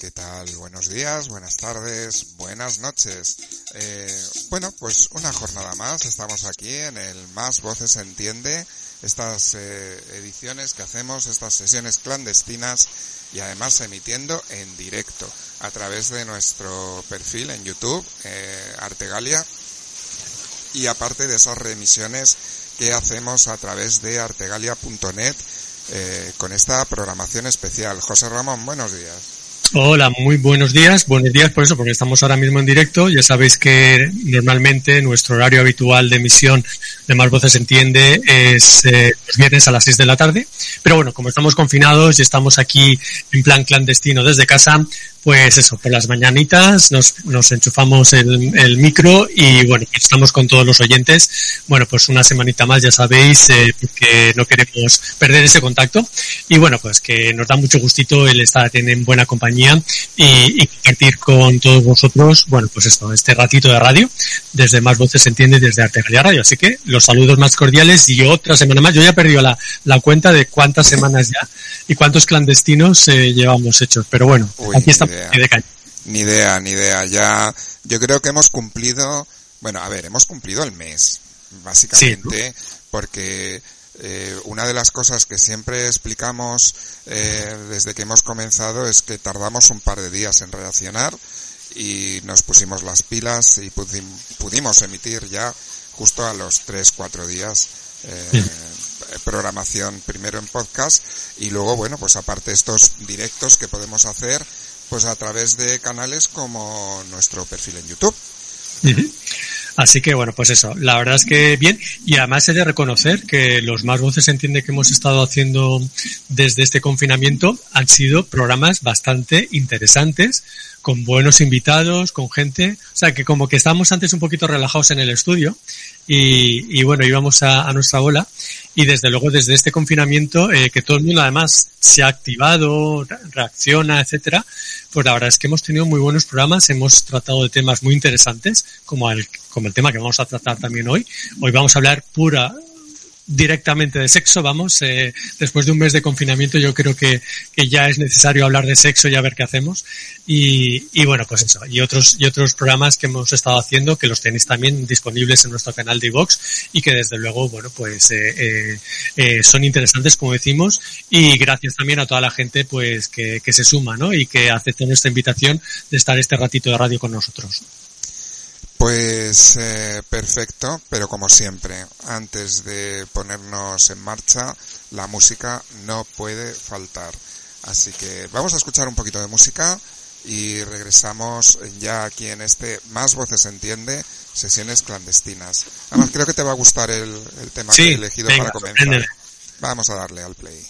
¿Qué tal? Buenos días, buenas tardes, buenas noches. Eh, bueno, pues una jornada más, estamos aquí en el Más Voces Entiende, estas eh, ediciones que hacemos, estas sesiones clandestinas y además emitiendo en directo a través de nuestro perfil en YouTube, eh, Artegalia, y aparte de esas reemisiones que hacemos a través de artegalia.net eh, con esta programación especial. José Ramón, buenos días. Hola, muy buenos días. Buenos días por eso, porque estamos ahora mismo en directo. Ya sabéis que normalmente nuestro horario habitual de emisión de Más Voces Entiende es eh, los viernes a las 6 de la tarde. Pero bueno, como estamos confinados y estamos aquí en plan clandestino desde casa, pues eso, por las mañanitas nos, nos enchufamos el, el micro y bueno, pues estamos con todos los oyentes. Bueno, pues una semanita más, ya sabéis, eh, porque no queremos perder ese contacto. Y bueno, pues que nos da mucho gustito el estar en buena compañía y, y compartir con todos vosotros, bueno, pues esto, este ratito de radio, desde Más Voces se entiende desde Artegalia Radio. Así que los saludos más cordiales y otra semana más. Yo ya he perdido la, la cuenta de cuántas semanas ya y cuántos clandestinos eh, llevamos hechos. Pero bueno, Uy, aquí estamos. Idea. Ni idea, ni idea. Ya, yo creo que hemos cumplido, bueno, a ver, hemos cumplido el mes, básicamente, porque eh, una de las cosas que siempre explicamos eh, desde que hemos comenzado es que tardamos un par de días en reaccionar y nos pusimos las pilas y pudi- pudimos emitir ya justo a los 3-4 días eh, programación primero en podcast y luego, bueno, pues aparte estos directos que podemos hacer pues a través de canales como nuestro perfil en YouTube. Así que bueno, pues eso, la verdad es que bien, y además he de reconocer que los más voces entiende que hemos estado haciendo desde este confinamiento han sido programas bastante interesantes, con buenos invitados, con gente, o sea que como que estábamos antes un poquito relajados en el estudio y, y bueno, íbamos a, nuestra bola y desde luego desde este confinamiento eh, que todo el mundo además se ha activado, re- reacciona, etcétera, pues la verdad es que hemos tenido muy buenos programas, hemos tratado de temas muy interesantes, como el, como el tema que vamos a tratar también hoy. Hoy vamos a hablar pura, directamente de sexo, vamos, eh, después de un mes de confinamiento yo creo que, que ya es necesario hablar de sexo y a ver qué hacemos. Y, y bueno, pues eso, y otros, y otros programas que hemos estado haciendo, que los tenéis también disponibles en nuestro canal de iVox y que desde luego, bueno, pues eh, eh, eh, son interesantes, como decimos, y gracias también a toda la gente pues que, que se suma, ¿no? Y que aceptó nuestra invitación de estar este ratito de radio con nosotros. Pues eh, perfecto, pero como siempre, antes de ponernos en marcha, la música no puede faltar. Así que vamos a escuchar un poquito de música y regresamos ya aquí en este Más Voces Entiende, sesiones clandestinas. Además creo que te va a gustar el, el tema que he elegido venga, para comenzar. Vamos a darle al play.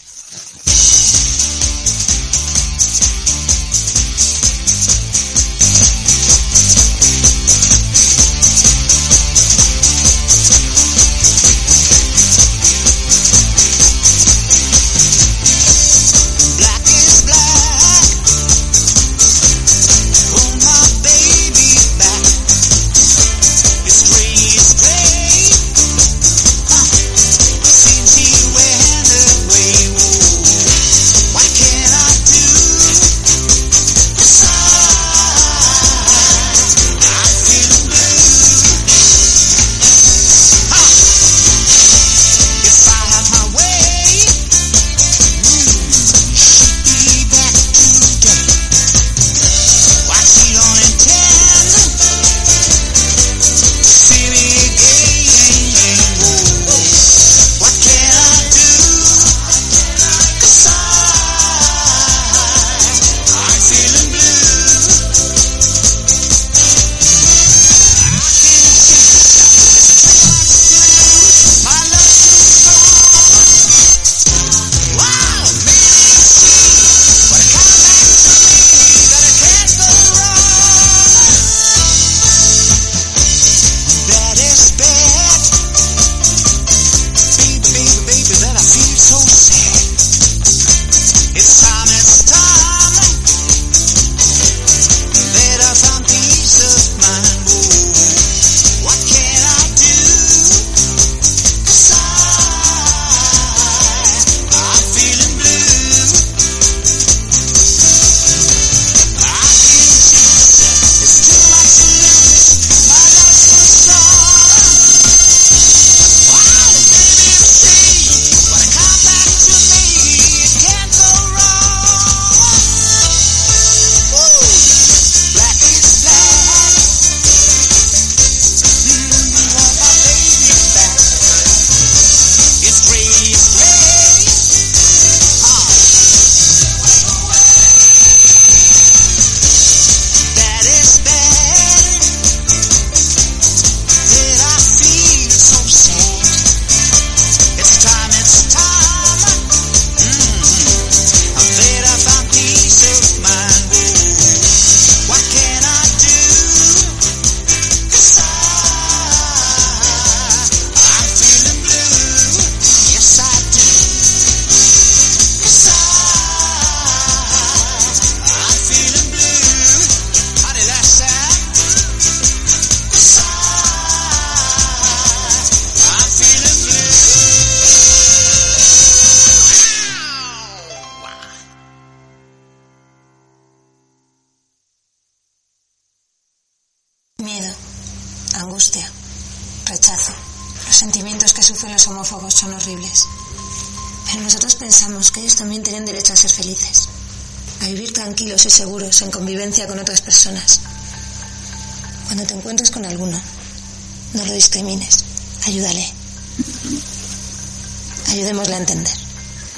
Cuando te encuentres con alguno, no lo discrimines, ayúdale. Ayudémosle a entender.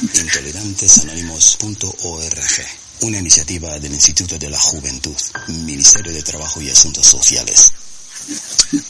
Intolerantesanónimos.org, una iniciativa del Instituto de la Juventud, Ministerio de Trabajo y Asuntos Sociales.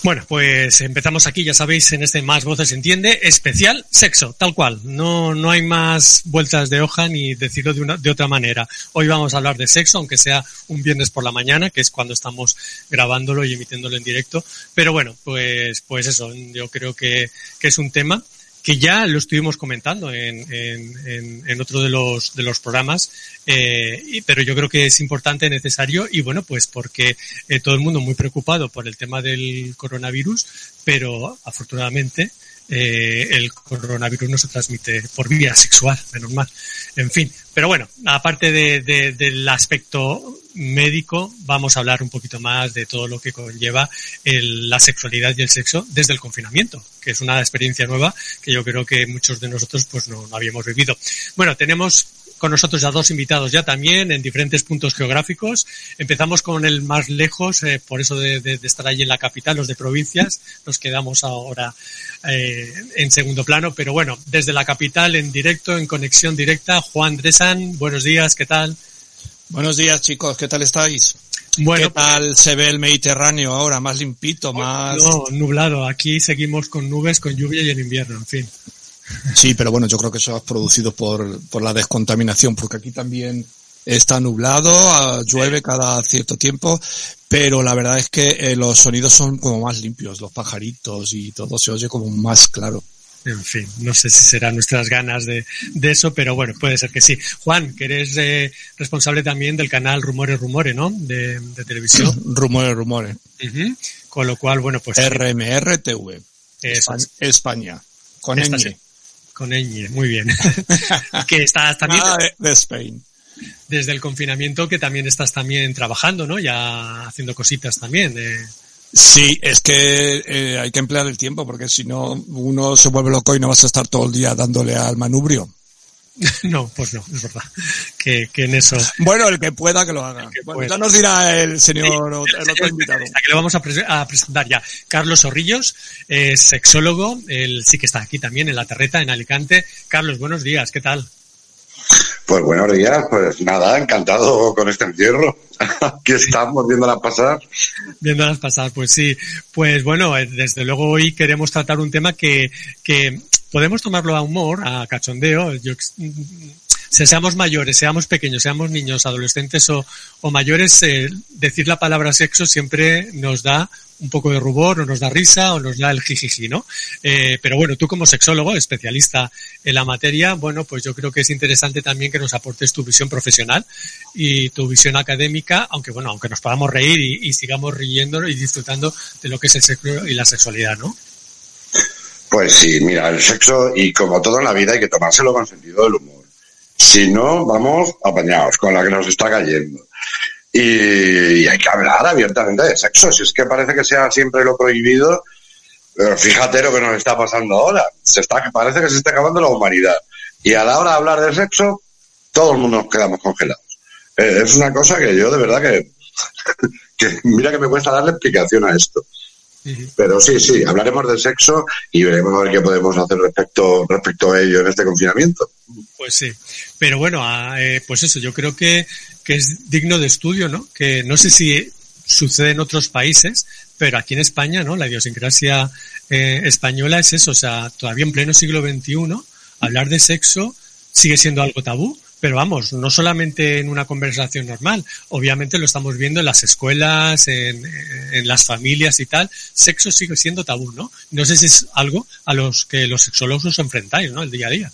Bueno, pues empezamos aquí, ya sabéis, en este Más Voces Entiende, especial sexo, tal cual. No, no hay más vueltas de hoja ni decirlo de, una, de otra manera. Hoy vamos a hablar de sexo, aunque sea un viernes por la mañana, que es cuando estamos grabándolo y emitiéndolo en directo. Pero bueno, pues, pues eso, yo creo que, que es un tema que ya lo estuvimos comentando en, en, en, otro de los, de los programas, eh, y, pero yo creo que es importante, necesario, y bueno, pues porque eh, todo el mundo muy preocupado por el tema del coronavirus, pero afortunadamente eh, el coronavirus no se transmite por vía sexual, menos. En fin, pero bueno, aparte de, de, del aspecto médico, vamos a hablar un poquito más de todo lo que conlleva la sexualidad y el sexo desde el confinamiento, que es una experiencia nueva que yo creo que muchos de nosotros pues no, no habíamos vivido. Bueno, tenemos con nosotros a dos invitados ya también en diferentes puntos geográficos. Empezamos con el más lejos, eh, por eso de, de, de, estar allí en la capital, los de provincias. Nos quedamos ahora eh, en segundo plano, pero bueno, desde la capital en directo, en conexión directa, Juan Dresan, buenos días, ¿qué tal? Buenos días chicos, ¿qué tal estáis? Bueno, ¿Qué tal se ve el Mediterráneo ahora? Más limpito, más... No, nublado. Aquí seguimos con nubes, con lluvia y en invierno, en fin. Sí, pero bueno, yo creo que eso es producido por, por la descontaminación, porque aquí también está nublado, ah, llueve cada cierto tiempo, pero la verdad es que eh, los sonidos son como más limpios, los pajaritos y todo se oye como más claro. En fin, no sé si serán nuestras ganas de, de eso, pero bueno, puede ser que sí. Juan, que eres eh, responsable también del canal Rumores Rumores, ¿no? De, de televisión. Rumores Rumores. Uh -huh. Con lo cual, bueno, pues... RMRTV. España. España. Con ñ. Con ñ, muy bien. que estás también... Ah, de, Spain desde el confinamiento que también estás también trabajando, ¿no? Ya haciendo cositas también. De... Sí, es que eh, hay que emplear el tiempo porque si no uno se vuelve loco y no vas a estar todo el día dándole al manubrio. No, pues no, es verdad. Que, que en eso. Bueno, el que pueda que lo haga. Que bueno, ya nos dirá el señor, sí, el, otro invitado. Que le vamos a, pre a, presentar ya. Carlos Zorrillos, es sexólogo, él sí que está aquí también en La Terreta, en Alicante. Carlos, buenos días, ¿qué tal? Pues buenos días, pues nada, encantado con este encierro. Aquí estamos viéndolas pasar. Viéndolas pasar, pues sí. Pues bueno, eh, desde luego hoy queremos tratar un tema que, que podemos tomarlo a humor, a cachondeo. Yo, seamos mayores, seamos pequeños, seamos niños, adolescentes o, o mayores, eh, decir la palabra sexo siempre nos da un poco de rubor, o nos da risa, o nos da el jijiji, ¿no? Eh, pero bueno, tú como sexólogo, especialista en la materia, bueno, pues yo creo que es interesante también que nos aportes tu visión profesional y tu visión académica, aunque bueno, aunque nos podamos reír y, y sigamos riendo y disfrutando de lo que es el sexo y la sexualidad, ¿no? Pues sí, mira, el sexo, y como todo en la vida, hay que tomárselo con sentido del humor. Si no, vamos apañados con la que nos está cayendo. Y, hay que hablar abiertamente de sexo. Si es que parece que sea siempre lo prohibido, fíjate lo que nos está pasando ahora. Se está, parece que se está acabando la humanidad. Y a la hora de hablar de sexo, todo el mundo nos quedamos congelados. Eh, es una cosa que yo de verdad que mira que me cuesta darle explicación a esto. Pero sí, sí, hablaremos de sexo y veremos a ver qué podemos hacer respecto, respecto a ello en este confinamiento. Pues sí, pero bueno, eh, pues eso, yo creo que, que es digno de estudio, ¿no? Que no sé si sucede en otros países, pero aquí en España, ¿no? La idiosincrasia eh, española es eso, o sea, todavía en pleno siglo XXI, hablar de sexo sigue siendo algo tabú, pero vamos, no solamente en una conversación normal, obviamente lo estamos viendo en las escuelas, en, en, las familias y tal, sexo sigue siendo tabú, ¿no? No sé si es algo a los que los sexólogos os enfrentáis, ¿no? El día a día.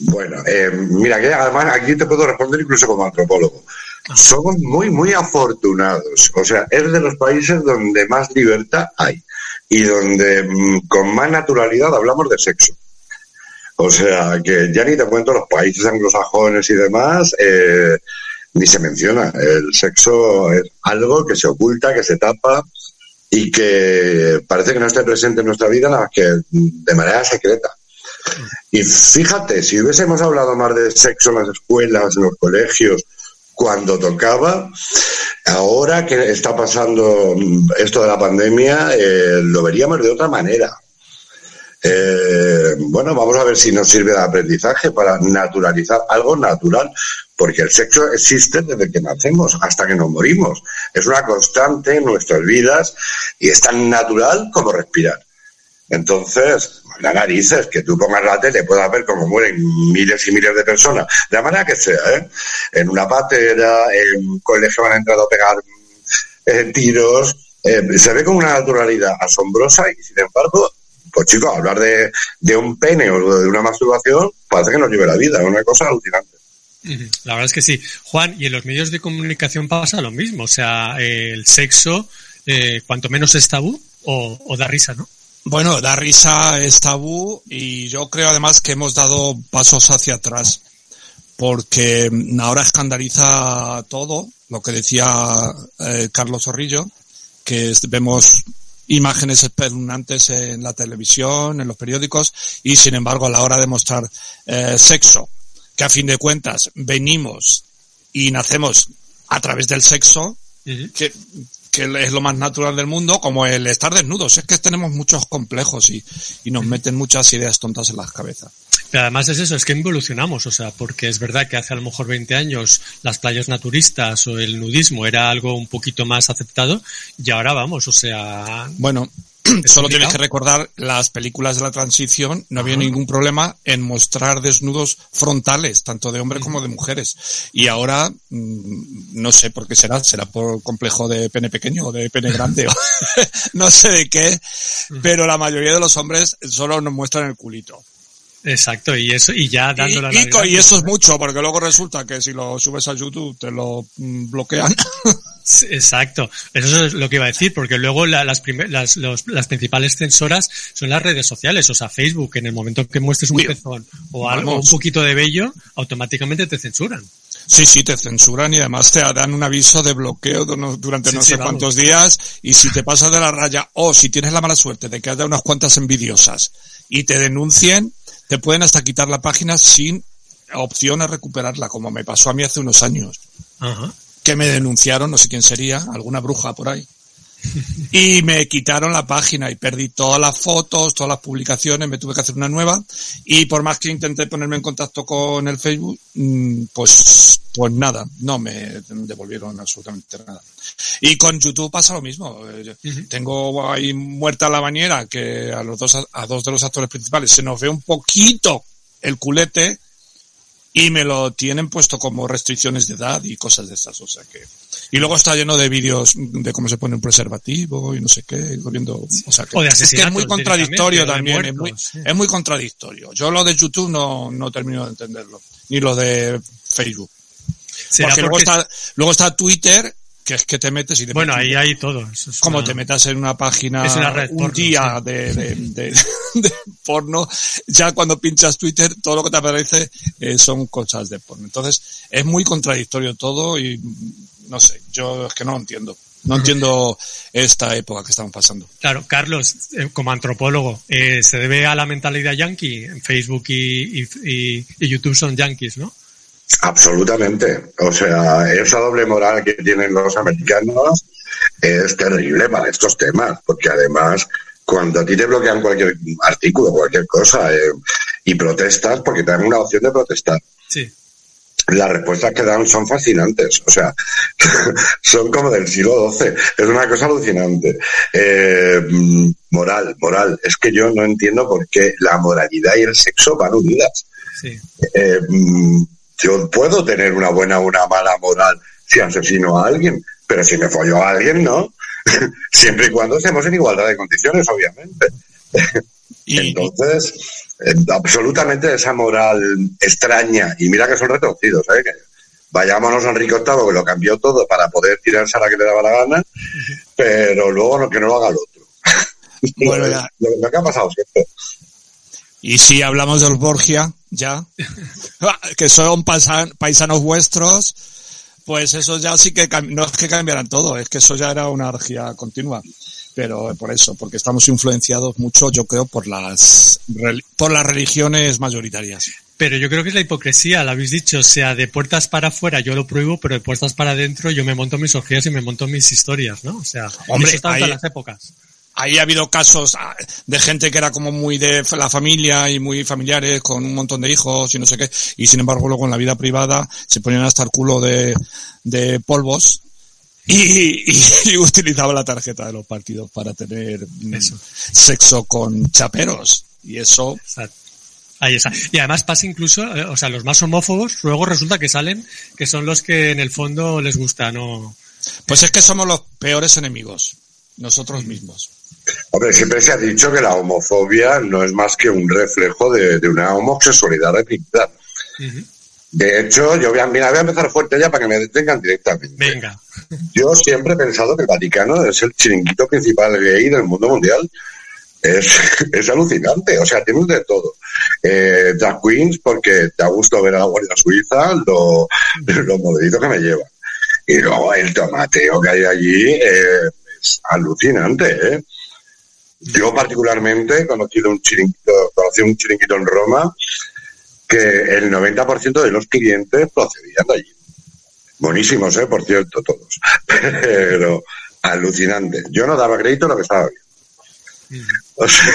Bueno, eh, mira, que además aquí te puedo responder incluso como antropólogo. Ajá. Somos muy, muy afortunados. O sea, es de los países donde más libertad hay y donde mmm, con más naturalidad hablamos de sexo. O sea, que ya ni te cuento los países anglosajones y demás, eh, ni se menciona. El sexo es algo que se oculta, que se tapa y que parece que no esté presente en nuestra vida nada más que de manera secreta. Y fíjate, si hubiésemos hablado más de sexo en las escuelas, en los colegios, cuando tocaba, ahora que está pasando esto de la pandemia, eh, lo veríamos de otra manera. Eh, bueno, vamos a ver si nos sirve de aprendizaje para naturalizar algo natural, porque el sexo existe desde que nacemos hasta que nos morimos. Es una constante en nuestras vidas y es tan natural como respirar. Entonces, la narices, que tú pongas la tele, puedas ver cómo mueren miles y miles de personas, de la manera que sea, ¿eh? En una patera, en un colegio han entrado a pegar eh, tiros, eh, se ve con una naturalidad asombrosa y sin embargo, pues chicos, hablar de, de un pene o de una masturbación parece que nos lleve la vida, es una cosa alucinante. La verdad es que sí. Juan, y en los medios de comunicación pasa lo mismo. O sea, eh, el sexo, eh, cuanto menos es tabú, o, o da risa, ¿no? Bueno, da risa es tabú y yo creo además que hemos dado pasos hacia atrás porque ahora escandaliza todo lo que decía eh, Carlos Zorrillo, que vemos imágenes espeluznantes en la televisión, en los periódicos y sin embargo a la hora de mostrar eh, sexo, que a fin de cuentas venimos y nacemos a través del sexo, que, que es lo más natural del mundo, como el estar desnudos. Es que tenemos muchos complejos y, y nos meten muchas ideas tontas en las cabezas. Pero además es eso, es que evolucionamos, o sea, porque es verdad que hace a lo mejor 20 años las playas naturistas o el nudismo era algo un poquito más aceptado y ahora vamos, o sea, Bueno, solo tienes que recordar las películas de la transición, no había ningún problema en mostrar desnudos frontales, tanto de hombres como de mujeres. Y ahora, mm, no sé por qué será, será por complejo de pene pequeño o de pene grande, o no sé de qué, pero la mayoría de los hombres solo nos muestran el culito. exacto, y eso, y ya dando la y y eso es mucho, porque luego resulta que si lo subes a YouTube te lo mm, bloquean. Sí, Exacto, eso es lo que iba a decir, porque luego la- las, las, los- las principales censoras son las redes sociales, o sea, Facebook, en el momento que muestres un Uy, pezón o algo, un poquito de vello, automáticamente te censuran. Sí, sí, te censuran y además te dan un aviso de bloqueo durante Sí, no sí, sé vamos. cuántos días y si te pasas de la raya o si tienes la mala suerte de que haya unas cuantas envidiosas y te denuncien, te pueden hasta quitar la página sin opción a recuperarla, como me pasó a mí hace unos años, Ajá. Que me denunciaron, no sé quién sería, alguna bruja por ahí. Y me quitaron la página y perdí todas las fotos, todas las publicaciones, me tuve que hacer una nueva. Y por más que intenté ponerme en contacto con el Facebook, mm, pues, pues nada, no me devolvieron absolutamente nada. Y con YouTube pasa lo mismo. Eh. Tengo ahí muerta la bañera que a los dos, a dos de los actores principales se nos ve un poquito el culete y me lo tienen puesto como restricciones de edad y cosas de esas, o sea que y luego está lleno de vídeos de cómo se pone un preservativo y no sé qué, viendo, o sea que, O de es que es muy contradictorio también, es muy, sí. es muy contradictorio. Yo lo de YouTube no, no termino de entenderlo, ni lo de Facebook. Porque, luego está, luego está Twitter, que es que te metes y te bueno, metes- ahí hay todo. es como una- te metas en una página Es una red un porno, día sí. de, de, de- de porno, ya cuando pinchas Twitter, todo lo que te aparece eh, son cosas de porno. Entonces, es muy contradictorio todo y no sé, yo es que no lo entiendo. No entiendo esta época que estamos pasando. Claro, Carlos, eh, como antropólogo, eh, se debe a la mentalidad yankee. Facebook y, y- y- y YouTube son yankees, ¿no? Absolutamente. O sea, esa doble moral que tienen los americanos es terrible para estos temas, porque además, cuando a ti te bloquean cualquier artículo, cualquier cosa, eh, y protestas, porque te dan una opción de protestar, Sí. las respuestas que dan son fascinantes. O sea, son como del siglo XII. Es una cosa alucinante. Eh, moral, moral. Es que yo no entiendo por qué la moralidad y el sexo van unidas. Sí. Eh, yo puedo tener una buena o una mala moral si asesino a alguien, pero si me follo a alguien, no. Siempre y cuando estemos en igualdad de condiciones, obviamente. Y, Entonces, eh, absolutamente esa moral extraña, y mira que son retorcidos, ¿eh? que vayámonos a Enrique VIII, que lo cambió todo para poder tirarse a la que le daba la gana, pero luego no, que no lo haga el otro. Bueno, lo- lo que ha pasado siempre. Y si hablamos de los Borgia, ya, que son paisanos vuestros, Pues eso ya sí que no es que cambiaran todo, es que eso ya era una energía continua. Pero por eso, porque estamos influenciados mucho, yo creo, por las por las religiones mayoritarias. Pero yo creo que es la hipocresía, lo habéis dicho, o sea, de puertas para afuera yo lo prohíbo, pero de puertas para adentro yo me monto mis orgías y me monto mis historias, ¿no? O sea, Hombre, eso está en todas las épocas. Ahí ha habido casos ah, de gente que era como muy de la familia y muy familiares con un montón de hijos y no sé qué, y sin embargo luego en la vida privada se ponían hasta el culo de, de polvos y, y, y utilizaban la tarjeta de los partidos para tener mm, Eso. sexo con chaperos. Y eso, Exacto. Ahí está. Y además pasa incluso, eh, o sea, los más homófobos luego resulta que salen que son los que en el fondo les gusta, ¿no? pues es que somos los peores enemigos, nosotros mismos. Hombre, siempre se ha dicho que la homofobia no es más que un reflejo de, de una homosexualidad reprimida. Ujú. De hecho, yo voy a, mira, voy a empezar fuerte ya para que me detengan directamente. Venga. Yo siempre he pensado que el Vaticano es el chiringuito principal gay del mundo mundial. Es, es alucinante, o sea, tienes de todo. Eh, drag queens, porque da gusto ver a la Guardia Suiza, lo, lo modelito que me llevan. Y luego el tomateo que hay allí eh, es alucinante, ¿eh? Yo particularmente he conocido un chiringuito, conocí un chiringuito en Roma que el 90% de los clientes procedían de allí. Buenísimos, ¿eh? Por cierto, todos. Pero alucinante. Yo no daba crédito a lo que estaba viendo. O sea,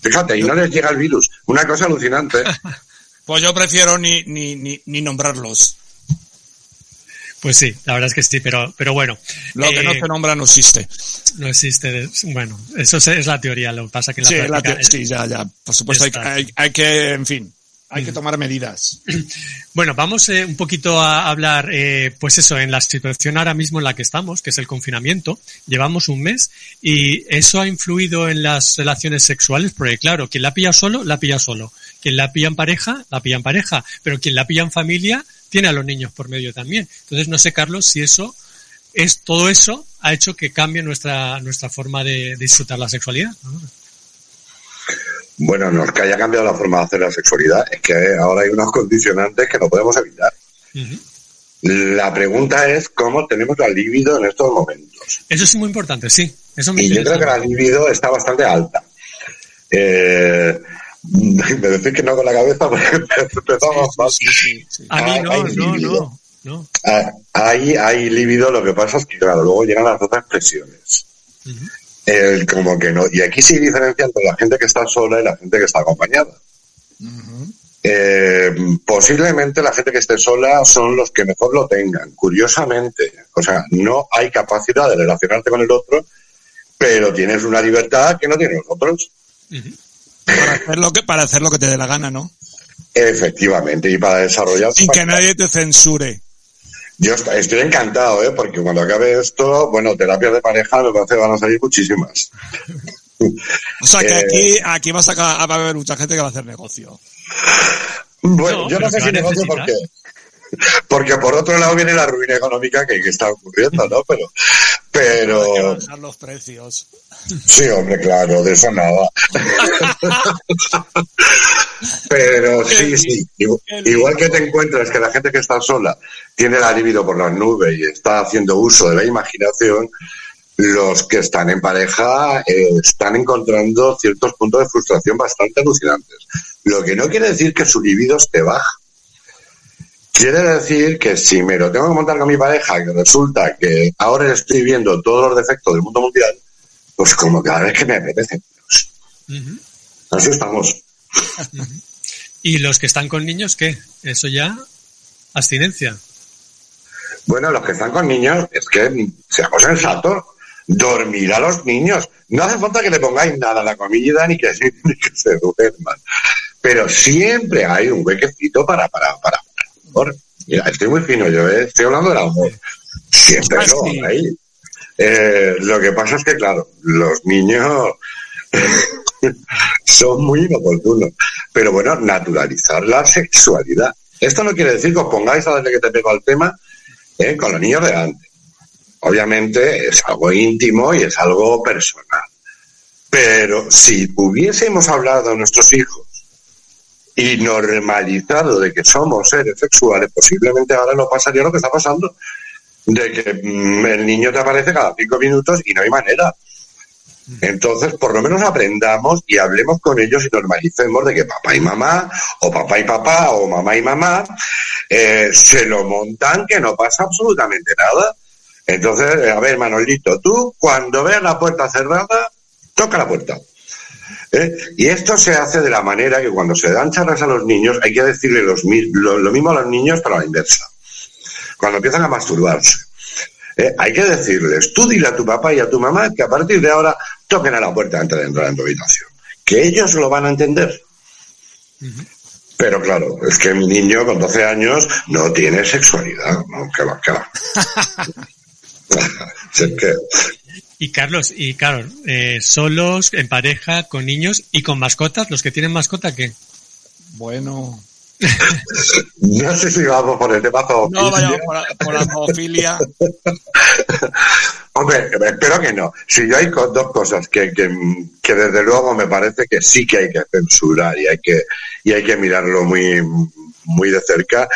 fíjate, y no les llega el virus. Una cosa alucinante. Pues yo prefiero ni, ni, ni, ni nombrarlos. Pues sí, la verdad es que sí, pero, pero bueno. Lo que eh, no se nombra no existe. no existe. Bueno, eso es, es la teoría, lo que pasa que en la Sí, práctica- sí, ya, ya. Por supuesto, hay, hay, hay que, en fin, hay que tomar medidas. Bueno, vamos eh, un poquito a hablar, eh, pues eso, en la situación ahora mismo en la que estamos, que es el confinamiento. Llevamos un mes y eso ha influido en las relaciones sexuales, porque claro, quien la pilla solo, la pilla solo. Quien la pilla en pareja, la pilla en pareja. Pero quien la pilla en familia, tiene a los niños por medio también. Entonces, no sé, Carlos, si eso es todo eso ha hecho que cambie nuestra nuestra forma de, de disfrutar la sexualidad. ¿no? Bueno, no es que haya cambiado la forma de hacer la sexualidad, es que ahora hay unos condicionantes que no podemos evitar. La pregunta es cómo tenemos la libido en estos momentos. Eso es muy importante, sí. Eso me Y yo creo que la libido está bastante alta. Eh, me decís que no con la cabeza porque empezamos mal. Sí, sí, sí. A mí no, hay no, no, no. Ah, Hay, hay libido, lo que pasa es que, claro, luego llegan las otras expresiones. Ujú. El como que no. Y aquí sí diferencia entre la gente que está sola y la gente que está acompañada. Eh, posiblemente la gente que esté sola son los que mejor lo tengan, curiosamente. O sea, no hay capacidad de relacionarte con el otro, pero tienes una libertad que no tienen los otros. Para hacer lo que, para hacer lo que te dé la gana, ¿no? Efectivamente, y para desarrollar. Sin que nadie te censure. Yo est- estoy encantado, ¿eh? porque cuando acabe esto, bueno, terapias de pareja parece que van a salir muchísimas. O sea que Eh, aquí, aquí vas a, va a haber mucha gente que va a hacer negocio. Bueno, No, yo no sé si negocio porque, porque por otro lado viene la ruina económica que, que está ocurriendo, ¿no? Pero, Hay que pero, bajar los precios. sí, hombre, claro, de eso nada. Pero sí, sí, igual, igual que te encuentras que la gente que está sola tiene la libido por las nubes y está haciendo uso de la imaginación, los que están en pareja eh, están encontrando ciertos puntos de frustración bastante alucinantes. Lo que no quiere decir que su libido esté baja. Quiere decir que si me lo tengo que montar con mi pareja, que resulta que ahora le estoy viendo todos los defectos del mundo mundial, pues como cada vez que me apetece. Ujú. así estamos. ¿Y los que están con niños qué? Eso ya, abstinencia. Bueno, los que están con niños, es que seamos sensatos. Dormir a los niños. No hace falta que le pongáis nada a la comida ni que, se- ni que se duerman. Pero siempre hay un huequecito para, para, para, amor. Mira, estoy muy fino yo, ¿eh? estoy hablando del amor. Siempre Ah, sí. hay. Eh, lo que pasa es que, claro, los niños son muy inoportunos. Pero bueno, naturalizar la sexualidad. Esto no quiere decir que os pongáis a darle que te pego al tema ¿eh? con los niños delante. Obviamente es algo íntimo y es algo personal. Pero si hubiésemos hablado a nuestros hijos y normalizado de que somos seres sexuales, posiblemente ahora nos pasaría lo que está pasando, de que mm, el niño te aparece cada cinco minutos y no hay manera. Entonces, por lo menos aprendamos y hablemos con ellos y normalicemos de que papá y mamá, o papá y papá, o mamá y mamá, eh, se lo montan que no pasa absolutamente nada. Entonces, eh, a ver, Manolito, tú cuando veas la puerta cerrada, toca la puerta. ¿Eh? Y esto se hace de la manera que cuando se dan charlas a los niños hay que decirle los, lo, lo mismo a los niños, pero a la inversa. Cuando empiezan a masturbarse. ¿eh? Hay que decirles, tú dile a tu papá y a tu mamá que a partir de ahora toquen a la puerta antes de entrar en tu habitación. Que ellos lo van a entender. Pero claro, es que mi niño con 12 años no tiene sexualidad. No, que va, que va. Es que- Y Carlos, y claro, eh, solos, en pareja, con niños y con mascotas, los que tienen mascota, ¿qué? Bueno. no sé si vamos por el tema No zoofilia. vayamos por la, por la zoofilia. Hombre, espero que no. Si yo hay dos cosas que, que, que desde luego me parece que sí que hay que censurar y hay que, y hay que mirarlo muy, muy de cerca,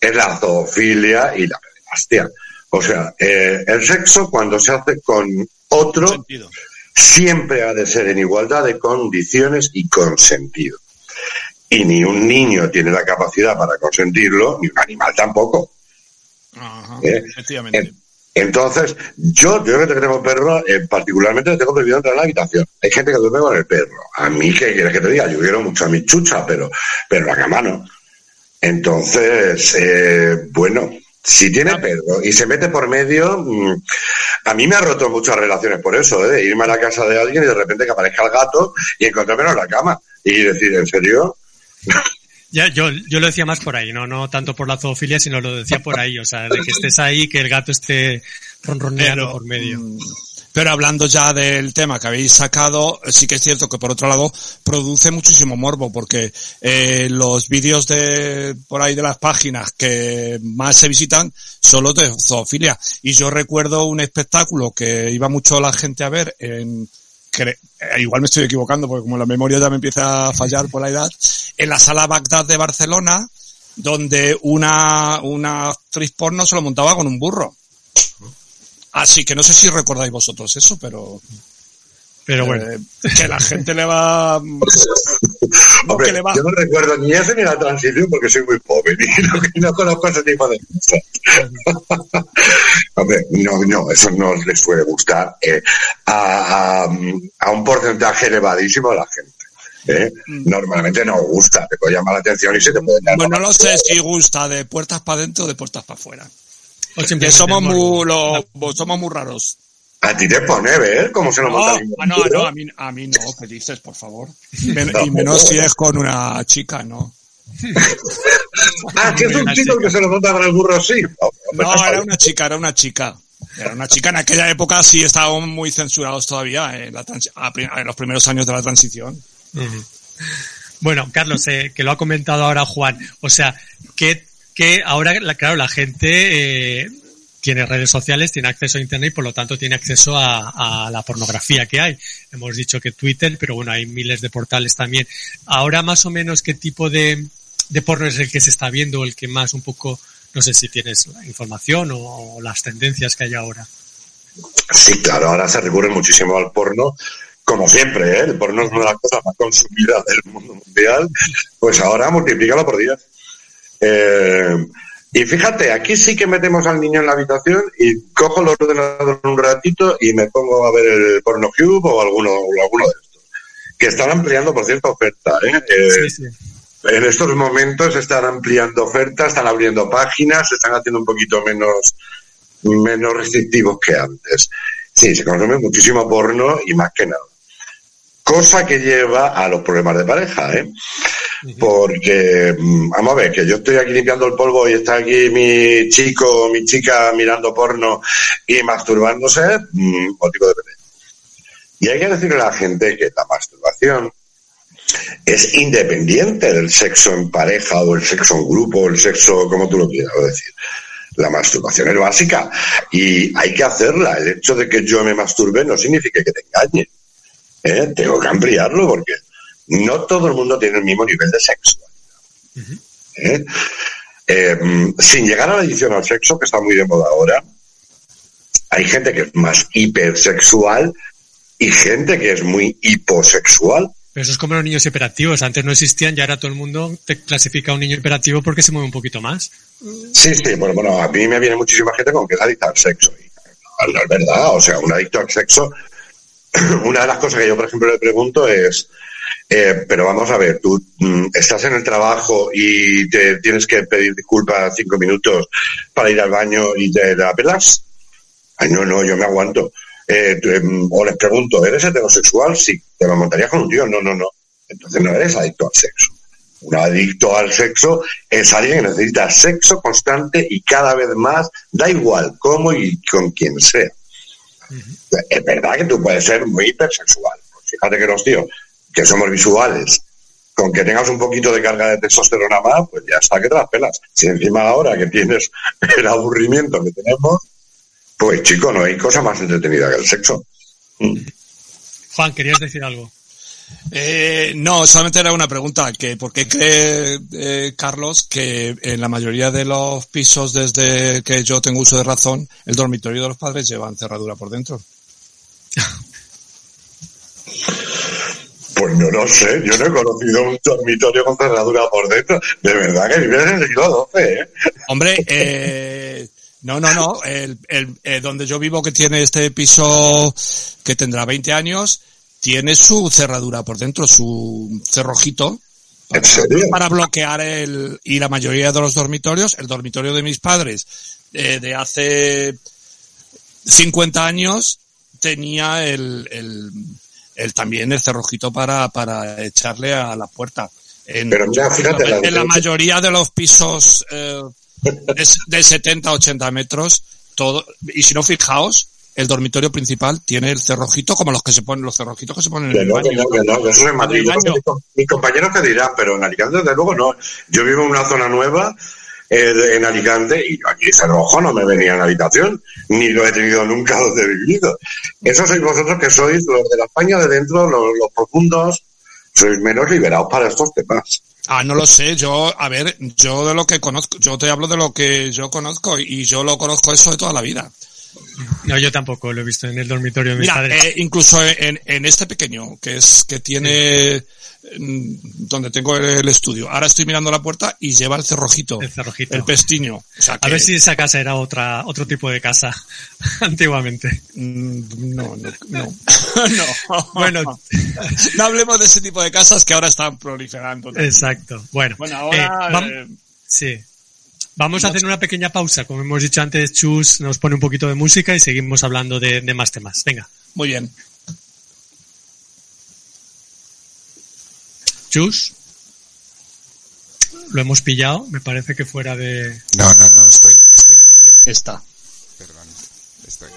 es la zoofilia y la pederastia. O sea, eh, el sexo cuando se hace con otro Sentido. siempre ha de ser en igualdad de condiciones y consentido. Y ni un niño tiene la capacidad para consentirlo, ni un animal tampoco. Ajá, Eh, efectivamente. En- Entonces, yo, yo que tengo perro, eh, particularmente tengo prohibido entrar en la habitación. Hay gente que duerme con el perro. A mí, ¿qué quieres que te diga? Yo quiero mucho a mi chucha, pero, pero la cama no. Entonces, eh, bueno, si tiene perro y se mete por medio, mm, a mí me ha roto muchas relaciones por eso, ¿eh? de irme a la casa de alguien y de repente que aparezca el gato y encontrármelo en la cama. Y decir, ¿en serio? Ya, yo, yo lo decía más por ahí, no, no tanto por la zoofilia, sino lo decía por ahí, o sea, de que estés ahí, que el gato esté ronroneando Pero, por medio. Pero hablando ya del tema que habéis sacado, sí que es cierto que por otro lado produce muchísimo morbo porque eh, los vídeos de por ahí de las páginas que más se visitan son los de zoofilia. Y yo recuerdo un espectáculo que iba mucho la gente a ver en eh, igual me estoy equivocando porque como la memoria ya me empieza a fallar por la edad, en la sala Bagdad de Barcelona, donde una, una actriz porno se lo montaba con un burro. Así que no sé si recordáis vosotros eso, pero, Pero bueno, eh, que la gente le va, Hombre, que le va. yo no recuerdo ni ese ni la transición porque soy muy joven y no, y no conozco ese tipo de cosas. Hombre, no, no, eso no les puede gustar eh, a, a, a un porcentaje elevadísimo de la gente. ¿eh? Normalmente no gusta, te puede llamar la atención y se te puede Bueno, no lo sé si gusta de puertas para adentro o de puertas para afuera. O Que simplemente somos muy, lo- somos muy raros. A ti te pone ver cómo se lo No, monta ah, no, no, a mí, a mí no, ¿qué dices, por favor? Men- y menos si es con una chica, ¿no? Ah, que es un chico chica. que se lo monta con el burro, sí. No, era una chica, era una chica. Era una chica. En aquella época sí estábamos muy censurados todavía, la pri- en los primeros años de la transición. Bueno, Carlos, eh, que lo ha comentado ahora Juan, o sea, que, que ahora, la- claro, la gente eh, tiene redes sociales, tiene acceso a Internet y por lo tanto tiene acceso a, la pornografía que hay. Hemos dicho que Twitter, pero bueno, hay miles de portales también. Ahora más o menos qué tipo de, de porno es el que se está viendo, el que más un poco, no sé si tienes información o, o las tendencias que hay ahora. Sí, claro, ahora se recurre muchísimo al porno, como siempre, ¿eh? el porno es una de las cosas más consumidas del mundo mundial, pues ahora multiplícalo por 10. Eh, y fíjate, aquí sí que metemos al niño en la habitación y cojo el ordenador un ratito y me pongo a ver el porno cube o alguno, o alguno de estos. Que están ampliando, por cierto, oferta. ¿eh? Eh, Sí, sí. en estos momentos están ampliando ofertas, están abriendo páginas, se están haciendo un poquito menos, menos restrictivos que antes. Sí, se consume muchísimo porno y más que nada. Cosa que lleva a los problemas de pareja, ¿eh? Porque, mm, vamos a ver, que yo estoy aquí limpiando el polvo y está aquí mi chico o mi chica mirando porno y masturbándose, mm, motivo de pelea. Y hay que decirle a la gente que la masturbación es independiente del sexo en pareja o el sexo en grupo o el sexo como tú lo quieras decir. La masturbación es básica y hay que hacerla. El hecho de que yo me masturbe no significa que te engañe. ¿Eh? Tengo que ampliarlo porque no todo el mundo tiene el mismo nivel de sexualidad. ¿eh? Eh, sin llegar a la adicción al sexo, que está muy de moda ahora, hay gente que es más hipersexual y gente que es muy hiposexual. Pero eso es como los niños hiperactivos. Antes no existían y ahora todo el mundo te clasifica a un niño hiperactivo porque se mueve un poquito más. Sí, sí, bueno, bueno, a mí me viene muchísima gente con que es adicta al sexo. Y no, no es verdad, o sea, un adicto al sexo, una de las cosas que yo, por ejemplo, le pregunto es, eh, pero vamos a ver, tú mm, estás en el trabajo y te tienes que pedir disculpas cinco minutos para ir al baño y te la pelas. Ay, no, no, yo me aguanto. Eh, em, o les pregunto, ¿eres heterosexual? Sí. ¿Te lo montarías con un tío? No, no, no. Entonces no eres adicto al sexo. Un adicto al sexo es alguien que necesita sexo constante y cada vez más, da igual cómo y con quién sea. Es verdad que tú puedes ser muy hipersexual. Fíjate que los tíos que somos visuales, con que tengas un poquito de carga de testosterona más, pues ya está que te las pelas. Si encima ahora que tienes el aburrimiento que tenemos, pues chico, no hay cosa más entretenida que el sexo. Juan, querías decir algo. Eh, no, solamente era una pregunta, que ¿por qué cree eh, Carlos que en la mayoría de los pisos desde que yo tengo uso de razón, el dormitorio de los padres llevan cerradura por dentro? Pues no lo sé, yo no he conocido un dormitorio con cerradura por dentro. De verdad que vives en el siglo XII, ¿eh? Hombre, eh, no, no, no, el, el, eh, donde yo vivo que tiene este piso que tendrá 20 años, tiene su cerradura por dentro, su cerrojito. Para bloquear el, y la mayoría de los dormitorios, el dormitorio de mis padres, eh, de hace 50 años, tenía el, el, el también el cerrojito para, para echarle a la puerta. En, Pero mira, fíjate, la en la mayoría de los pisos eh, de, de 70 80 metros, todo, y si no fijaos, el dormitorio principal tiene el cerrojito como los que se ponen, los cerrojitos que se ponen en el no, baño. que no, que no, que eso es en Madrid. En el Yo no sé baño. mis com- Mis compañeros que dirán, pero en Alicante desde luego no. Yo vivo en una zona nueva eh, en Alicante y aquí cerrojo no me venía en la habitación, ni lo he tenido nunca donde he vivido. Eso sois vosotros que sois los de la España de dentro, los, los profundos, sois menos liberados para estos temas. Ah, no lo sé, yo, a ver, yo de lo que conozco, yo te hablo de lo que yo conozco y yo lo conozco eso de toda la vida. No, yo tampoco lo he visto en el dormitorio de mis Mira, padres. eh, incluso en, en este pequeño, que es, que tiene, mm, donde tengo el estudio, ahora estoy mirando la puerta y lleva el cerrojito, El cerrojito. el pestiño. O sea A ver si esa casa era otra, otro tipo de casa antiguamente. Mm, No, no, no. no. Bueno. no hablemos de ese tipo de casas que ahora están proliferando. Exacto. Bueno, Bueno, ahora, eh, eh, sí. Vamos a hacer una pequeña pausa. Como hemos dicho antes, Chus nos pone un poquito de música y seguimos hablando de, de más temas. Venga, muy bien. Chus. Lo hemos pillado, me parece que fuera de... No, no, no, estoy, estoy en ello. Está. Perdón. Estoy.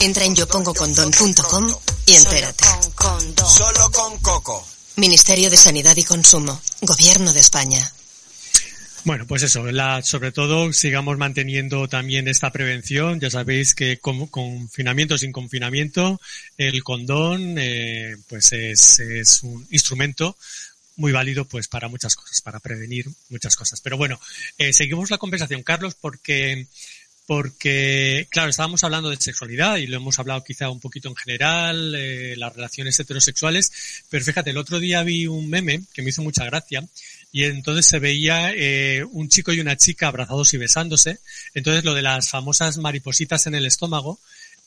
Entra en yopongocondón.com y entérate. Solo con coco. Ministerio de Sanidad y Consumo. Gobierno de España. Bueno, pues eso, la, sobre todo sigamos manteniendo también esta prevención. Ya sabéis que con confinamiento sin confinamiento, el condón eh, pues es, es un instrumento muy válido pues para muchas cosas, para prevenir muchas cosas. Pero bueno, eh, seguimos la conversación, Carlos, porque porque, claro, estábamos hablando de sexualidad y lo hemos hablado quizá un poquito en general, eh, las relaciones heterosexuales, pero fíjate, el otro día vi un meme que me hizo mucha gracia y entonces se veía eh, un chico y una chica abrazados y besándose, entonces lo de las famosas maripositas en el estómago,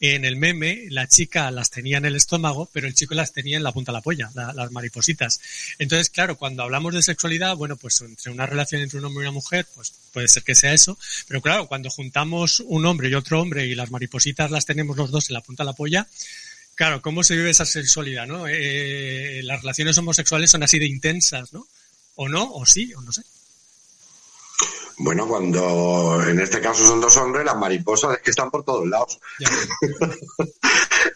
en el meme la chica las tenía en el estómago, pero el chico las tenía en la punta de la polla, la- las maripositas. Entonces, claro, cuando hablamos de sexualidad, bueno, pues entre una relación entre un hombre y una mujer, pues puede ser que sea eso, pero claro, cuando juntamos un hombre y otro hombre y las maripositas las tenemos los dos en la punta de la polla, claro, ¿cómo se vive esa sexualidad, no? Eh, las relaciones homosexuales son así de intensas, ¿no? O no, o sí, o no sé. Bueno, cuando en este caso son dos hombres, las mariposas es que están por todos lados.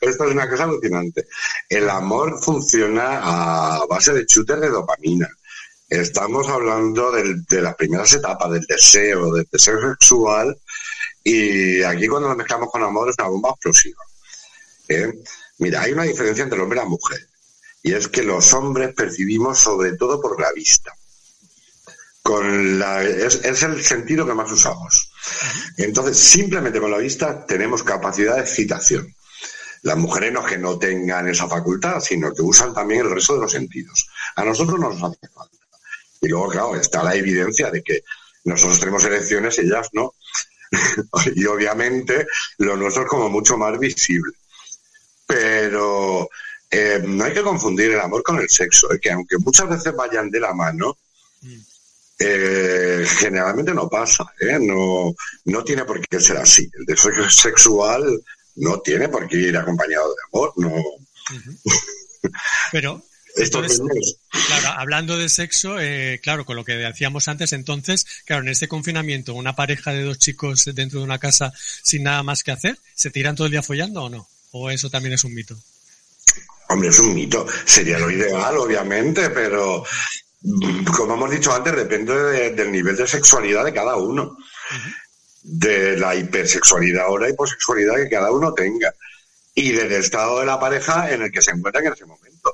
Esto es una cosa alucinante. El amor funciona a base de chutes de dopamina. Estamos hablando del- de las primeras etapas del deseo, del deseo sexual, y aquí cuando lo mezclamos con amor es una bomba explosiva. ¿eh? Mira, hay una diferencia entre el hombre y la mujer, y es que los hombres percibimos sobre todo por la vista con la, es, es el sentido que más usamos. Entonces, simplemente con la vista tenemos capacidad de excitación. Las mujeres no es que no tengan esa facultad, sino que usan también el resto de los sentidos. A nosotros no nos hace falta. Y luego, claro, está la evidencia de que nosotros tenemos elecciones, ellas no. y obviamente lo nuestro es como mucho más visible. Pero eh, no hay que confundir el amor con el sexo, eh, que aunque muchas veces vayan de la mano, eh, generalmente no pasa, ¿eh? no, no tiene por qué ser así. El deseo sexual no tiene por qué ir acompañado de amor, no. Pero entonces, claro, hablando de sexo, eh, claro, con lo que decíamos antes, entonces, claro, en este confinamiento, una pareja de dos chicos dentro de una casa sin nada más que hacer, ¿se tiran todo el día follando o no? ¿O eso también es un mito? Hombre, es un mito. Sería lo ideal, obviamente, pero como hemos dicho antes, depende de- del nivel de sexualidad de cada uno. De la hipersexualidad o la hiposexualidad que cada uno tenga. Y del estado de la pareja en el que se encuentra en ese momento.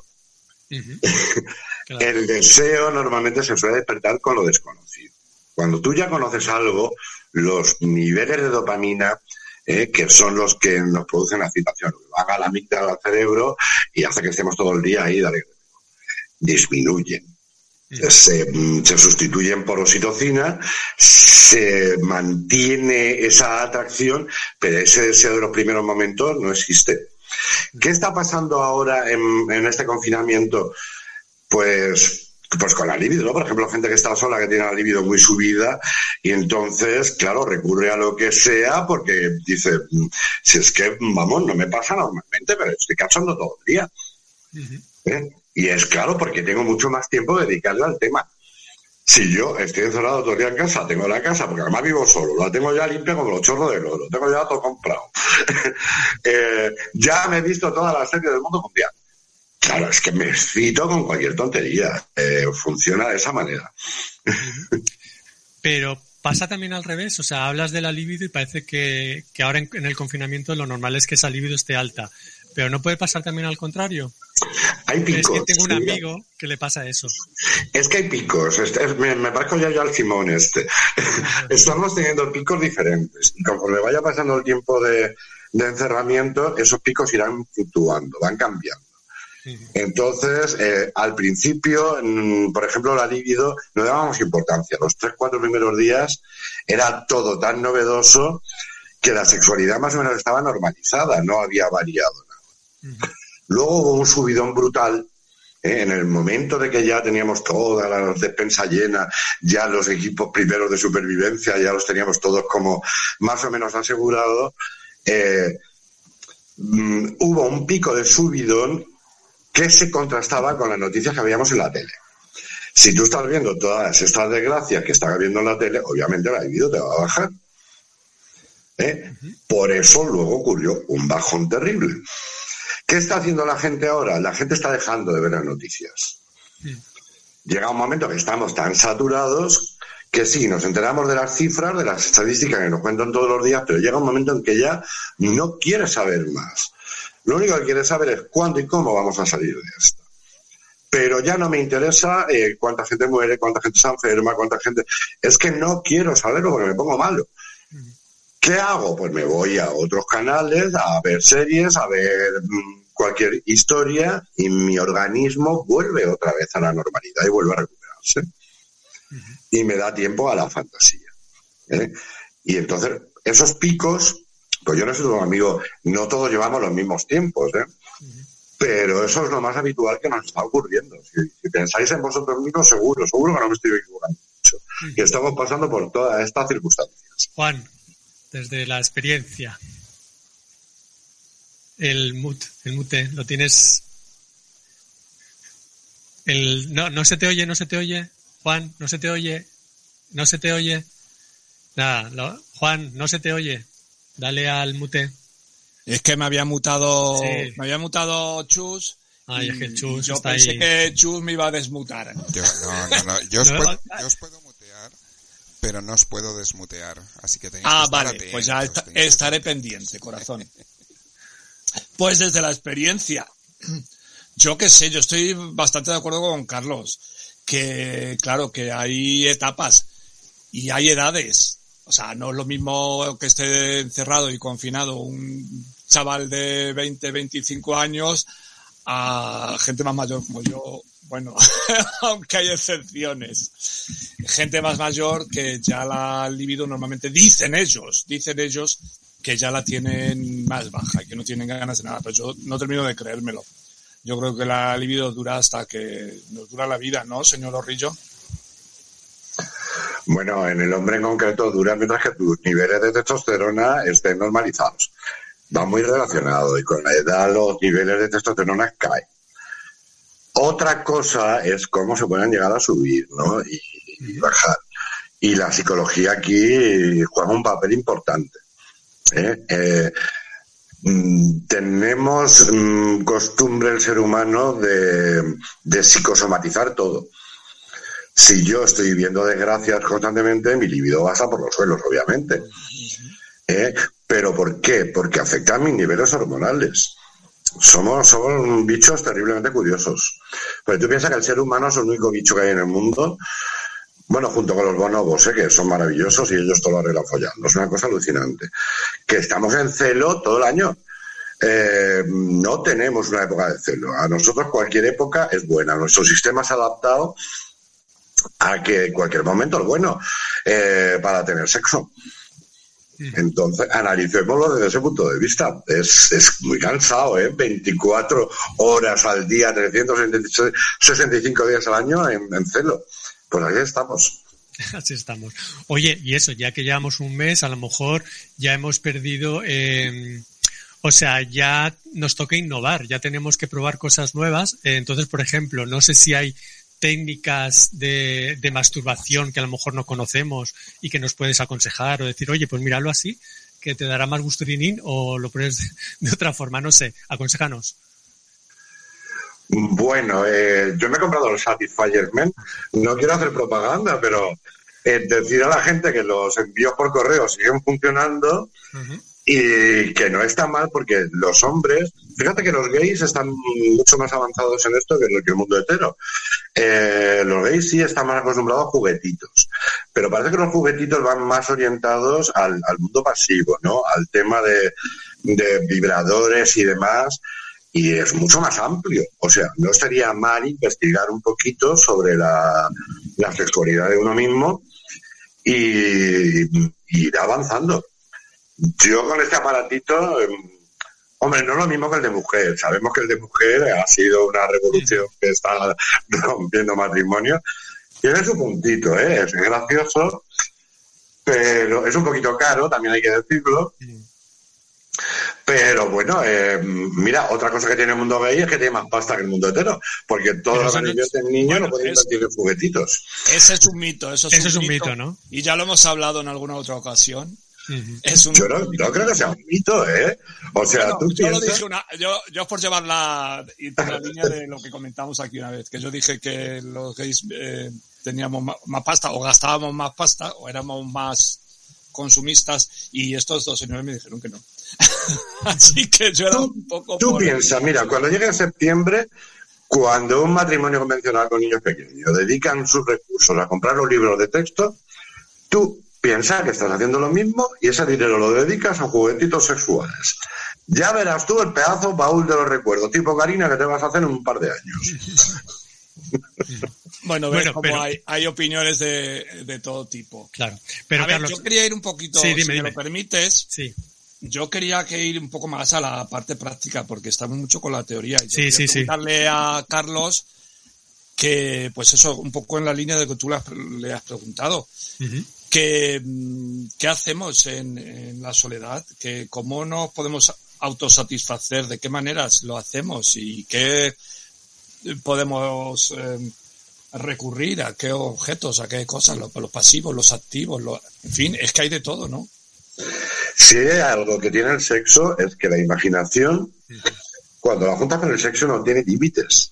El deseo normalmente se suele despertar con lo desconocido. Cuando tú ya conoces algo, los niveles de dopamina, eh, que son los que nos producen la excitación, van a la amígdala al cerebro y hace que estemos todo el día ahí, dale, disminuyen. Se, se sustituyen por oxitocina, se mantiene esa atracción, pero ese deseo de los primeros momentos no existe. ¿Qué está pasando ahora en, en este confinamiento? Pues, pues con la libido, ¿no? Por ejemplo, gente que está sola, que tiene la libido muy subida, y entonces, claro, recurre a lo que sea porque dice, "Mm, si es que, vamos, no me pasa normalmente, pero estoy cachando todo el día. ¿eh? Y es claro, porque tengo mucho más tiempo de dedicarle al tema. Si yo estoy encerrado todo el día en casa, tengo la casa, porque además vivo solo, la tengo ya limpia como los chorros de oro, tengo ya todo comprado. Eh, ya me he visto toda la serie del mundo mundial. Claro, es que me excito con cualquier tontería. Eh, funciona de esa manera. Pero pasa también al revés, o sea, hablas de la libido y parece que, que ahora en, en el confinamiento lo normal es que esa libido esté alta. Pero no puede pasar también al contrario. Hay Es que picos. tengo un amigo que le pasa eso. Es que hay picos. Me, me parezco ya yo al Simón este. Estamos teniendo picos diferentes. Y conforme vaya pasando el tiempo de, de encerramiento, esos picos irán fluctuando, van cambiando. Entonces, eh, al principio, mm, por ejemplo, la libido, no dábamos importancia. Los tres, cuatro primeros días era todo tan novedoso que la sexualidad más o menos estaba normalizada, no había variado. Luego hubo un subidón brutal ¿eh? en el momento de que ya teníamos toda la despensa llena, ya los equipos primeros de supervivencia, ya los teníamos todos como más o menos asegurados, eh, mm, hubo un pico de subidón que se contrastaba con las noticias que habíamos en la tele. Si tú estás viendo todas estas desgracias que estás viendo en la tele, obviamente la libido te va a bajar. ¿eh? Por eso luego ocurrió un bajón terrible. ¿Qué está haciendo la gente ahora? La gente está dejando de ver las noticias. Llega un momento que estamos tan saturados que sí, nos enteramos de las cifras, de las estadísticas que nos cuentan todos los días, pero llega un momento en que ya no quieres saber más. Lo único que quieres saber es cuándo y cómo vamos a salir de esto. Pero ya no me interesa eh, cuánta gente muere, cuánta gente se enferma, cuánta gente... Es que no quiero saberlo porque me pongo malo. ¿Qué hago? Pues me voy a otros canales a ver series, a ver mm, cualquier historia y mi organismo vuelve otra vez a la normalidad y vuelve a recuperarse. Y me da tiempo a la fantasía. ¿eh? Y entonces, esos picos, pues yo no soy un amigo, no todos llevamos los mismos tiempos, ¿eh? pero eso es lo más habitual que nos está ocurriendo. Si, si pensáis en vosotros mismos, seguro, seguro que no me estoy equivocando mucho, que estamos pasando por todas estas circunstancias. Juan, desde la experiencia. El mute, el mute, lo tienes. El, no, no se te oye, no se te oye. Juan, no se te oye. No se te oye. Nada, lo- Juan, no se te oye. Dale al mute. Es que me había mutado, Sí. me había mutado Chus. Ay, y es que Chus yo está pensé ahí. que Chus me iba a desmutar. Yo, no, no, no. Yo os, puedo, yo os puedo mutear, pero no os puedo desmutear. Así que tenéis Ah, que estar vale, pues ya estaré estar pendiente, corazón. Pues desde la experiencia, yo qué sé, yo estoy bastante de acuerdo con Carlos, que claro, que hay etapas y hay edades. O sea, no es lo mismo que esté encerrado y confinado un chaval de 20, 25 años a gente más mayor como yo. Bueno, aunque hay excepciones. Gente más mayor que ya la libido normalmente dicen ellos, dicen ellos que ya la tienen más baja y que no tienen ganas de nada, pero yo no termino de creérmelo. Yo creo que la libido dura hasta que dura la vida, ¿no, señor Orrillo? Bueno, en el hombre en concreto dura mientras que tus niveles de testosterona estén normalizados. Va muy relacionado y con la edad los niveles de testosterona caen. Otra cosa es cómo se pueden llegar a subir ¿no? y bajar. Y la psicología aquí juega un papel importante. ¿Eh? Eh, mm, tenemos mm, costumbre el ser humano de, de psicosomatizar todo. Si yo estoy viviendo desgracias constantemente, mi libido baja por los suelos, obviamente. ¿Eh? ¿Pero por qué? Porque afecta a mis niveles hormonales. Somos, somos bichos terriblemente curiosos. Pero tú piensas que el ser humano es el único bicho que hay en el mundo, bueno, junto con los bonobos, ¿eh? que son maravillosos y ellos todo lo arreglan follando. Es una cosa alucinante. Que estamos en celo todo el año. Eh, no tenemos una época de celo. A nosotros cualquier época es buena. Nuestro sistema se ha adaptado a que en cualquier momento es bueno eh, para tener sexo. Entonces, analicémoslo desde ese punto de vista. Es, es muy cansado, ¿eh? 24 horas al día, 365 días al año en, en celo. Pues ahí estamos. Así estamos. Oye, y eso, ya que llevamos un mes, a lo mejor ya hemos perdido, eh, o sea, ya nos toca innovar, ya tenemos que probar cosas nuevas. Eh, entonces, por ejemplo, no sé si hay técnicas de, masturbación que a lo mejor no conocemos y que nos puedes aconsejar o decir, oye, pues míralo así, que te dará más gusturinín o lo pones de, de otra forma, no sé, aconsejanos. Bueno, eh, yo me he comprado los Satisfyer Men. No quiero hacer propaganda, pero eh, decir a la gente que los envíos por correo siguen funcionando uh -huh. y que no está mal porque los hombres, fíjate que los gays están mucho más avanzados en esto que el mundo hetero. Eh, los gays sí están más acostumbrados a juguetitos, pero parece que los juguetitos van más orientados al, al mundo pasivo, ¿no? Al tema de, de vibradores y demás y es mucho más amplio. O sea, no estaría mal investigar un poquito sobre la, la sexualidad de uno mismo y, ir avanzando. Yo con este aparatito, hombre, no es lo mismo que el de mujer. Sabemos que el de mujer ha sido una revolución que está rompiendo matrimonio. Tiene su puntito, ¿eh? es gracioso, pero es un poquito caro, también hay que decirlo. Pero bueno, eh, mira, otra cosa que tiene el mundo gay es que tiene más pasta que el mundo hetero, porque todos los niños del niño bueno, no pueden invertir en juguetitos. Ese es un mito, eso es, eso un, es un mito, mito, ¿no? Y ya lo hemos hablado en alguna otra ocasión. Uh -huh. es un yo no, no, creo que sea un mito, ¿eh? O sea, bueno, tú yo, piensas... dije una, yo, yo por llevar la, la línea de lo que comentamos aquí una vez, que yo dije que los gays eh, teníamos más, más pasta o gastábamos más pasta o éramos más consumistas y estos dos señores me dijeron que no. Así que yo era tú, un poco... Tú piensas, mira, cuando llegue a septiembre, cuando un matrimonio convencional con niños pequeños dedican sus recursos a comprar los libros de texto, tú piensas que estás haciendo lo mismo y ese dinero lo dedicas a juguetitos sexuales. Ya verás tú el pedazo baúl de los recuerdos, tipo Karina, que te vas a hacer en un par de años. Bueno, ves bueno, como pero... hay, hay, opiniones de, de, todo tipo. Claro. Pero, a ver, Carlos... yo quería ir un poquito, sí, dime, si dime. me lo permites. Sí. Yo quería que ir un poco más a la parte práctica, porque estamos mucho con la teoría. Y sí, sí, preguntarle sí. a Carlos que, pues eso, un poco en la línea de que tú le has, le has preguntado. Uh -huh. que, ¿Qué hacemos en, en la soledad? Que ¿Cómo nos podemos autosatisfacer? ¿De qué maneras lo hacemos? ¿Y qué podemos eh, recurrir? ¿A qué objetos? ¿A qué cosas? Los, los pasivos, los activos, los, en fin, es que hay de todo, ¿no? Si hay algo que tiene el sexo es que la imaginación, cuando la juntas con el sexo, no tiene límites.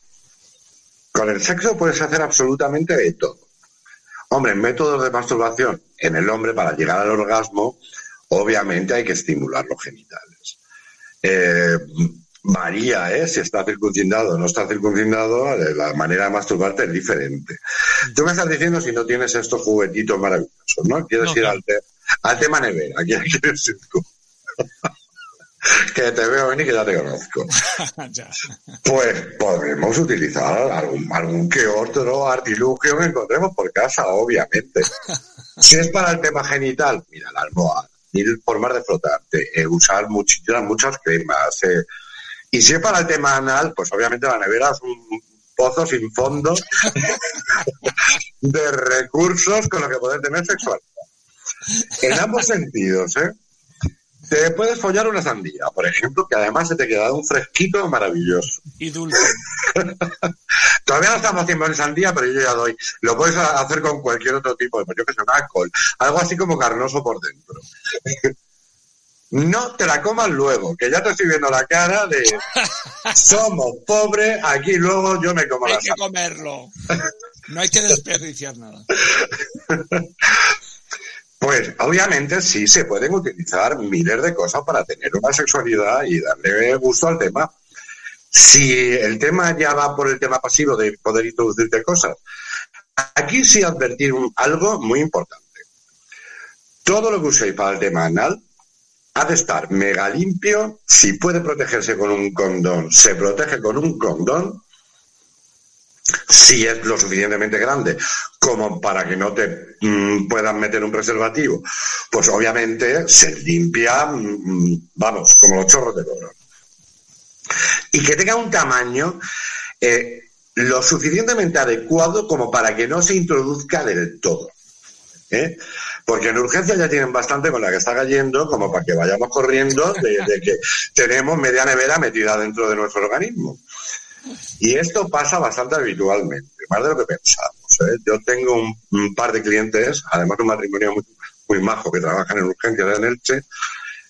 Con el sexo puedes hacer absolutamente de todo. Hombre, métodos de masturbación en el hombre para llegar al orgasmo, obviamente hay que estimular los genitales. Eh, varía, ¿eh? Si está circuncidado o no está circuncidado, la manera de masturbarte es diferente. Tú me estás diciendo si no tienes estos juguetitos maravillosos, ¿no? Quieres no, ir claro. al, al tema nevera, ¿quién quieres ir tú? que te veo venir que ya te conozco. Ya. Pues podemos utilizar algún, algún que otro artilugio que encontremos por casa, obviamente. Si es para el tema genital, mira, la almohada, mil formas de flotarte, eh, usar muchas, muchas cremas. eh. Y si es para el tema anal, pues obviamente la nevera es un pozo sin fondo de recursos con los que poder tener sexualidad. En ambos sentidos, ¿eh? Te puedes follar una sandía, por ejemplo, que además se te queda un fresquito maravilloso. Y dulce. Todavía no estamos haciendo en sandía, pero yo ya doy. Lo puedes hacer con cualquier otro tipo de, pues yo que sé, un alcohol. Algo así como carnoso por dentro. No te la comas luego, que ya te estoy viendo la cara de somos pobres, aquí luego yo me como Hay la que sandía. comerlo. No hay que desperdiciar nada. Pues obviamente sí se pueden utilizar miles de cosas para tener una sexualidad y darle gusto al tema. Si el tema ya va por el tema pasivo de poder introducirte cosas, aquí sí advertir algo muy importante. Todo lo que uséis para el tema anal ha de estar mega limpio. Si puede protegerse con un condón, se protege con un condón. Si es lo suficientemente grande como para que no te mm, puedan meter un preservativo, pues obviamente se limpia, mm, vamos, como los chorros de oro. Y que tenga un tamaño eh, lo suficientemente adecuado como para que no se introduzca del todo. ¿eh? Porque en urgencia ya tienen bastante con la que está cayendo como para que vayamos corriendo de que tenemos media nevera metida dentro de nuestro organismo. Y esto pasa bastante habitualmente, más de lo que pensamos. ¿eh? Yo tengo un, un par de clientes, además de un matrimonio muy, muy majo que trabajan en urgencias en Elche,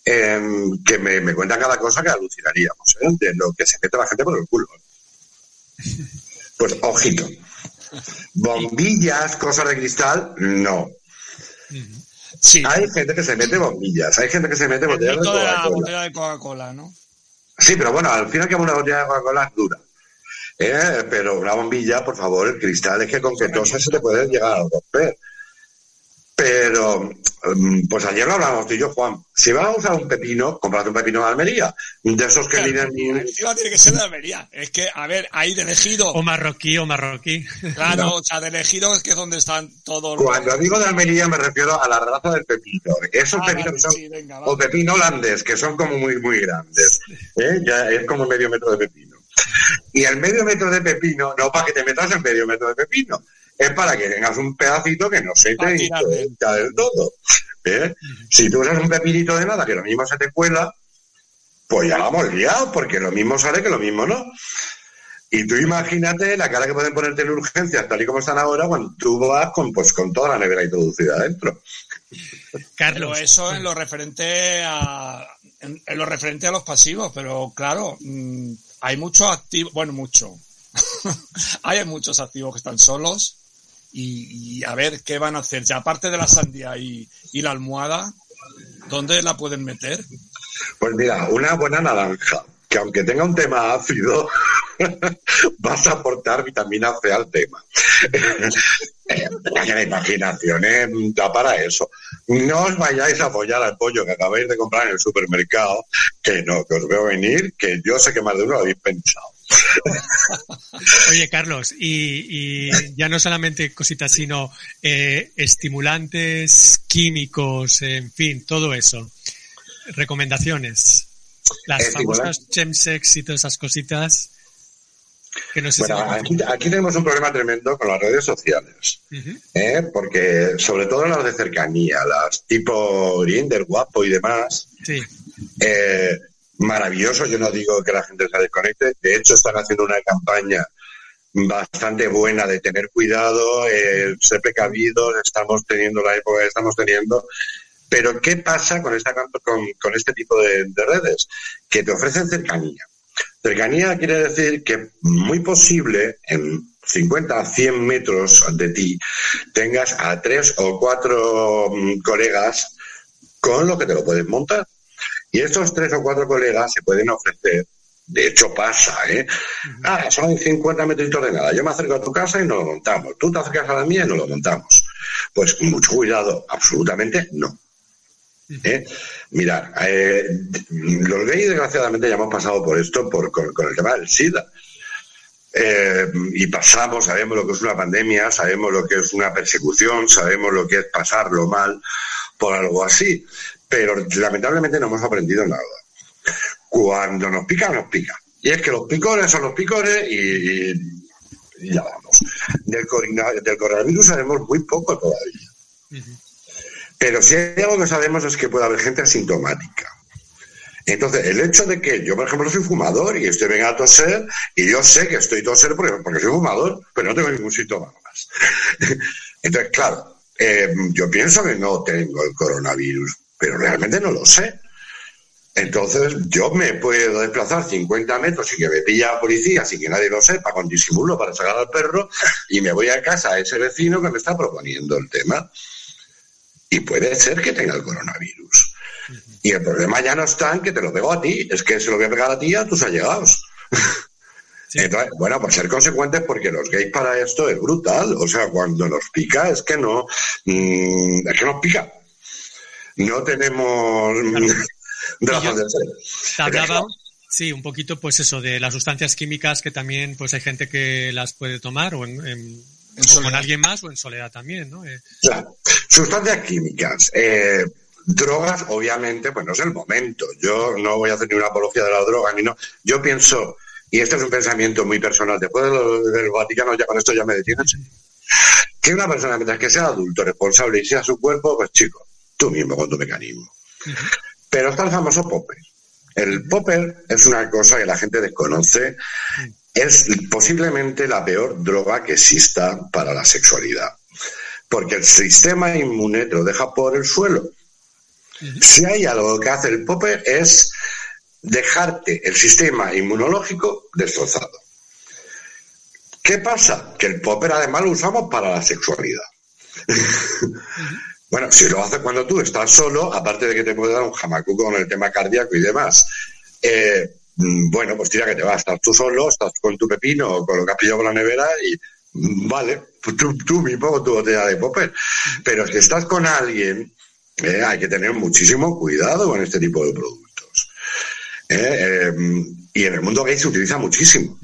em, que me, me cuentan cada cosa que alucinaríamos, ¿eh? de lo que se mete la gente por el culo. Pues ojito. Bombillas, cosas de cristal, no. Hay gente que se mete bombillas, hay gente que se mete botellas de Coca-Cola. botella de Coca-Cola, ¿no? Sí, pero bueno, al final que una botella de Coca-Cola es dura. ¿Eh? Pero una bombilla, por favor, el cristal es que con que toses se te puede llegar a romper. Pero, mm, pues ayer lo hablábamos tú y yo, Juan. Si vas a usar un pepino, cómprate un pepino de Almería. De esos que vienen... Encima tiene que ser de Almería. Es que, a ver, ahí de elegido. O marroquí, o marroquí. Claro, No. o sea, de elegido es que es donde están todos los... Cuando digo de Almería me refiero a la raza del pepino. Esos Ah, pepinos vale, son... sí, venga, O pepino holandés, que son como muy, muy grandes. ¿eh? Ya es como medio metro de pepino. Y el medio metro de pepino, no para que te metas en medio metro de pepino, es para que tengas un pedacito que no se te introduzca del todo. ¿eh? Si tú usas un pepinito de nada que lo mismo se te cuela, pues ya la hemos liado, porque lo mismo sale que lo mismo no. Y tú imagínate la cara que pueden ponerte en urgencias, tal y como están ahora, cuando tú vas con, pues, con toda la nevera introducida adentro. Pero eso en lo referente a en, en lo referente a los pasivos, pero claro, mm, hay muchos activos, bueno, mucho. hay muchos activos que están solos y, a ver qué van a hacer. Ya aparte de la sandía y, y la almohada, ¿dónde la pueden meter? Pues mira, una buena naranja, que aunque tenga un tema ácido, vas a aportar vitamina C al tema. La imaginación eh, para eso. No os vayáis a apoyar al pollo que acabáis de comprar en el supermercado, que no, que os veo venir, que yo sé que más de uno lo habéis pensado. Oye, Carlos, y, y ya no solamente cositas, sino eh, estimulantes, químicos, en fin, todo eso. Recomendaciones. Las famosas chemsex y todas esas cositas que no sé Bueno, si... aquí, aquí tenemos un problema tremendo con las redes sociales. ¿eh? porque sobre todo las de cercanía, las tipo Grinder, Guapo y demás, Sí. eh, maravilloso. Yo no digo que la gente se desconecte, de hecho están haciendo una campaña bastante buena de tener cuidado, eh, ser precavidos, estamos teniendo la época que estamos teniendo. Pero ¿qué pasa con, esta, con, con este tipo de, de redes? Que te ofrecen cercanía. Cercanía quiere decir que muy posible en 50 a 100 metros de ti tengas a tres o cuatro mm, colegas con lo que te lo puedes montar. Y estos tres o cuatro colegas se pueden ofrecer, de hecho pasa, ¿eh? Ah, son 50 metritos de nada. Yo me acerco a tu casa y nos lo montamos. Tú te acercas a la mía y nos lo montamos. Pues mucho cuidado, absolutamente no. ¿Eh? Mirad, eh, los gays desgraciadamente ya hemos pasado por esto por, con, el tema del SIDA. Eh, y pasamos, sabemos lo que es una pandemia, sabemos lo que es una persecución, sabemos lo que es pasarlo mal por algo así, pero lamentablemente no hemos aprendido nada. Cuando nos pica, nos pica. Y es que los picores son los picores y, ya vamos. Del, del coronavirus sabemos muy poco todavía. Pero si hay algo que sabemos es que puede haber gente asintomática. Entonces, el hecho de que yo, por ejemplo, soy fumador y estoy venga a toser, y yo sé que estoy toser porque, porque soy fumador, pero no tengo ningún síntoma más. Entonces, claro, eh, yo pienso que no tengo el coronavirus, pero realmente no lo sé. Entonces, yo me puedo desplazar 50 metros y que me pilla la policía sin que nadie lo sepa, con disimulo para sacar al perro, y me voy a casa a ese vecino que me está proponiendo el tema. Y puede ser que tenga el coronavirus. Y el problema ya no está en que te lo pego a ti, es que se lo voy a pegar a ti y a tus allegados. Entonces, bueno, pues ser consecuentes porque los gays para esto es brutal. O sea, cuando nos pica es que no, mm, es que nos pica. No tenemos mm, razón de ser. Hablaba, sí, un poquito, pues eso, de las sustancias químicas que también, pues hay gente que las puede tomar o, en, en- o con alguien más o en soledad también, ¿no? Eh, Claro. Sustancias químicas. Eh, drogas, obviamente, pues no es el momento. Yo no voy a hacer ni una apología de la droga, ni no. Yo pienso, y este es un pensamiento muy personal, después de lo del Vaticano, ya con esto ya me detienen, que una persona, mientras que sea adulto, responsable y sea su cuerpo, pues chico, tú mismo con tu mecanismo. Pero está el famoso popper. El popper es una cosa que la gente desconoce. Es posiblemente la peor droga que exista para la sexualidad. Porque el sistema inmune te lo deja por el suelo. Si hay algo que hace el popper es dejarte el sistema inmunológico destrozado. ¿Qué pasa? Que el popper además lo usamos para la sexualidad. Bueno, si lo haces cuando tú estás solo, aparte de que te puede dar un jamacuco con el tema cardíaco y demás, eh, bueno, pues tira que te vas, estás tú solo, estás con tu pepino o con lo que has pillado por la nevera y mm, vale, pues tú, tú mismo con tu botella de popper. Pero si estás con alguien, eh, hay que tener muchísimo cuidado con este tipo de productos. Eh, eh, y en el mundo gay se utiliza muchísimo.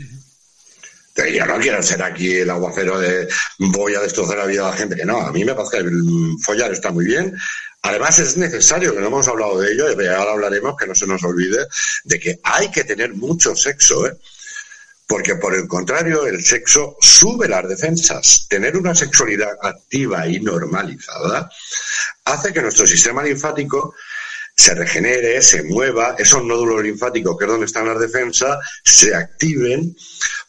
Yo no quiero ser aquí el aguacero de voy a destrozar la vida de la gente, que no, a mí me parece que el follar está muy bien. Además es necesario, que no hemos hablado de ello, y ahora hablaremos, que no se nos olvide, de que hay que tener mucho sexo, ¿eh? Porque por el contrario, el sexo sube las defensas. Tener una sexualidad activa y normalizada hace que nuestro sistema linfático se regenere, se mueva, esos nódulos linfáticos, que es donde están las defensas, se activen.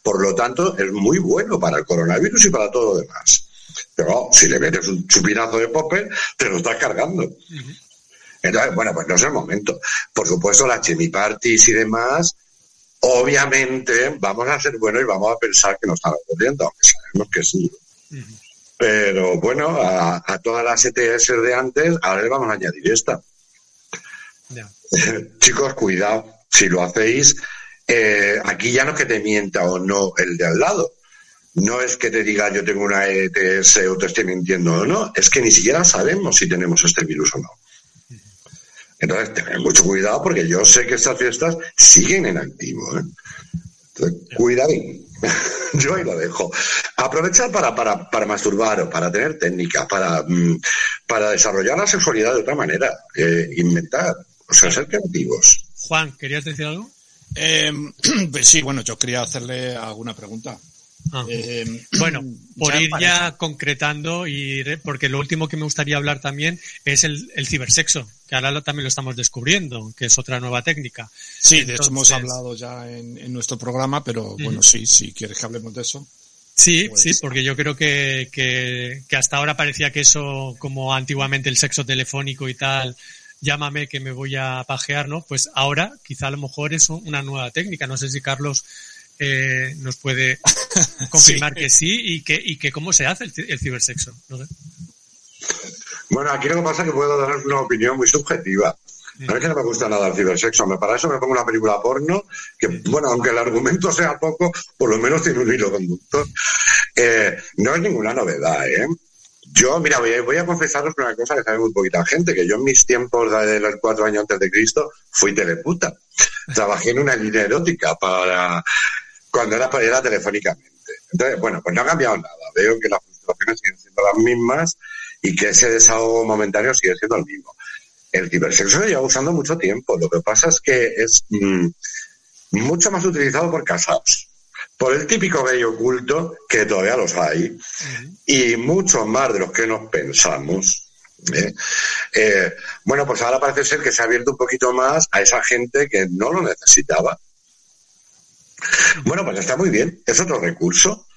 Por lo tanto, es muy bueno para el coronavirus y para todo lo demás. Pero si le metes un chupinazo de popper, te lo estás cargando. Entonces, bueno, pues no es el momento. Por supuesto, las chemiparties y demás, obviamente vamos a ser buenos y vamos a pensar que no están ocurriendo, aunque sabemos que sí. Pero bueno, a, a todas las ETS de antes, ahora le vamos a añadir esta. Chicos, cuidado, si lo hacéis, eh, aquí ya no es que te mienta o no el de al lado. No es que te diga yo tengo una ETS o te estoy mintiendo o no, es que ni siquiera sabemos si tenemos este virus o no. Entonces, tened mucho cuidado porque yo sé que estas fiestas siguen en activo. ¿eh? Entonces, cuidadín. yo ahí lo dejo. Aprovechar para, para, para masturbar o para tener técnicas, para, mm, para desarrollar la sexualidad de otra manera, eh, inventar, o sea, ser creativos. Juan, ¿querías decir algo? Eh, pues sí, bueno, yo quería hacerle alguna pregunta. Ah. Eh, Bueno, por ya ir parece- ya concretando y porque lo último que me gustaría hablar también es el, el cibersexo, que ahora lo- también lo estamos descubriendo, que es otra nueva técnica. Sí, de hecho hemos hablado ya en, en nuestro programa, pero bueno, sí, si quieres que hablemos de eso. Sí, Pues- sí, porque yo creo que, que, que hasta ahora parecía que eso, como antiguamente el sexo telefónico y tal, llámame que me voy a pajear, ¿no? Pues ahora quizá a lo mejor es un- una nueva técnica. No sé si Carlos eh, nos puede confirmar que sí y que, y que cómo se hace el, ci- el cibersexo. No. Bueno, aquí lo que pasa es que puedo dar una opinión muy subjetiva. A mí que no me gusta nada el cibersexo. Me para eso me pongo una película porno que, bueno, aunque el argumento sea poco, por lo menos tiene un hilo conductor. Eh, no es ninguna novedad, ¿eh? Yo, mira, voy a, voy a confesaros una cosa que sabe muy poquita gente, que yo en mis tiempos de los cuatro años antes de Cristo fui teleputa. Trabajé en una línea erótica para cuando era, era telefónicamente. Entonces, bueno, pues no ha cambiado nada. Veo que las frustraciones siguen siendo las mismas y que ese desahogo momentáneo sigue siendo el mismo. El cibersexo se lleva usando mucho tiempo. Lo que pasa es que es mm, mucho más utilizado por casados. Por el típico gay oculto, que todavía los hay, y muchos más de los que nos pensamos. ¿eh? Eh, bueno, pues ahora parece ser que se ha abierto un poquito más a esa gente que no lo necesitaba. Bueno, pues está muy bien, es otro recurso.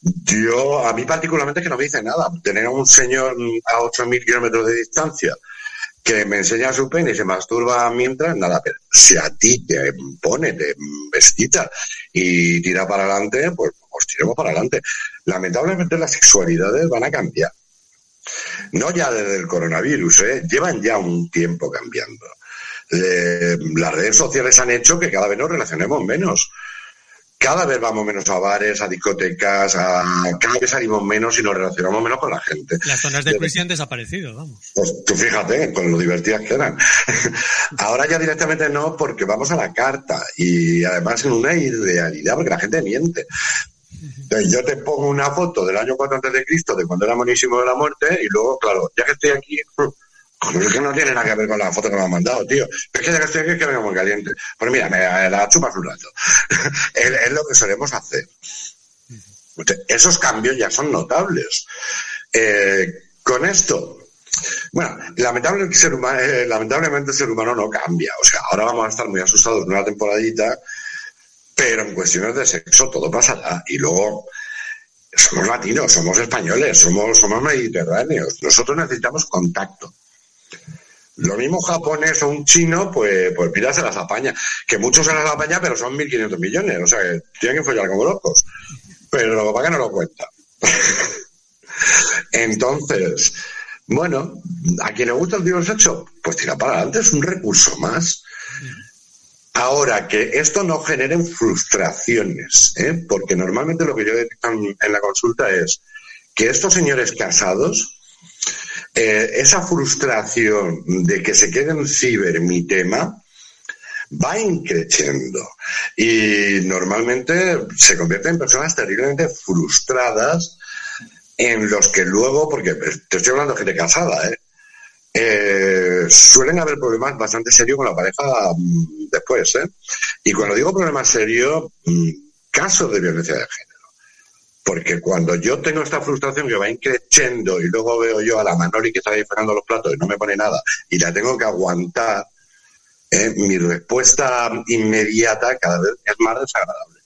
Yo, a mí particularmente que no me dice nada. Tener a un señor a 8.000 kilómetros de distancia que me enseña su pene y se masturba mientras, nada, pero si a ti te pone, te vestita y tira para adelante, pues, pues tiremos para adelante. Lamentablemente las sexualidades van a cambiar. No ya desde el coronavirus, ¿eh? llevan ya un tiempo cambiando. Eh, las redes sociales han hecho que cada vez nos relacionemos menos cada vez vamos menos a bares, a discotecas, a, cada vez salimos menos y nos relacionamos menos con la gente. Las zonas de crisis han desaparecido, vamos. Pues tú fíjate, con lo divertidas que eran. Ahora ya directamente no, porque vamos a la carta y además en una irrealidad, porque la gente miente. Entonces, yo te pongo una foto del año 4 antes de Cristo, de cuando era monísimo de la muerte, y luego, claro, ya que estoy aquí, Pero es que no tiene nada que ver con la foto que me han mandado, tío. Es que ya que estoy aquí es que vengo muy caliente. Pues mira, me la chupas un rato. es, lo que solemos hacer. Esos cambios ya son notables. Eh, con esto, bueno, lamentablemente el, ser humano, eh, lamentablemente el ser humano no cambia. O sea, ahora vamos a estar muy asustados en una temporadita, pero en cuestiones de sexo todo pasará. Y luego, somos latinos, somos españoles, somos, somos mediterráneos. Nosotros necesitamos contacto. Lo mismo japonés o un chino, pues, pues mira, se las apaña. Que muchos se las apaña, pero son 1.500 millones. O sea, que tienen que follar como locos. Pero lo que no lo cuenta. Entonces, bueno, a quien le gusta el tiro sexo, pues tira para adelante, es un recurso más. Ahora, que esto no genere frustraciones, ¿eh? porque normalmente lo que yo detecto en la consulta es que estos señores casados, eh, esa frustración de que se quede en ciber mi tema va increciendo y normalmente se convierte en personas terriblemente frustradas en los que luego, porque te estoy hablando de gente casada, ¿eh? Eh, suelen haber problemas bastante serios con la pareja mm, después. ¿eh? Y cuando digo problemas serios, mm, casos de violencia de género. Porque cuando yo tengo esta frustración que va increciendo y luego veo yo a la Manoli que está ahí fregando los platos y no me pone nada y la tengo que aguantar, ¿eh? mi respuesta inmediata cada vez es más desagradable.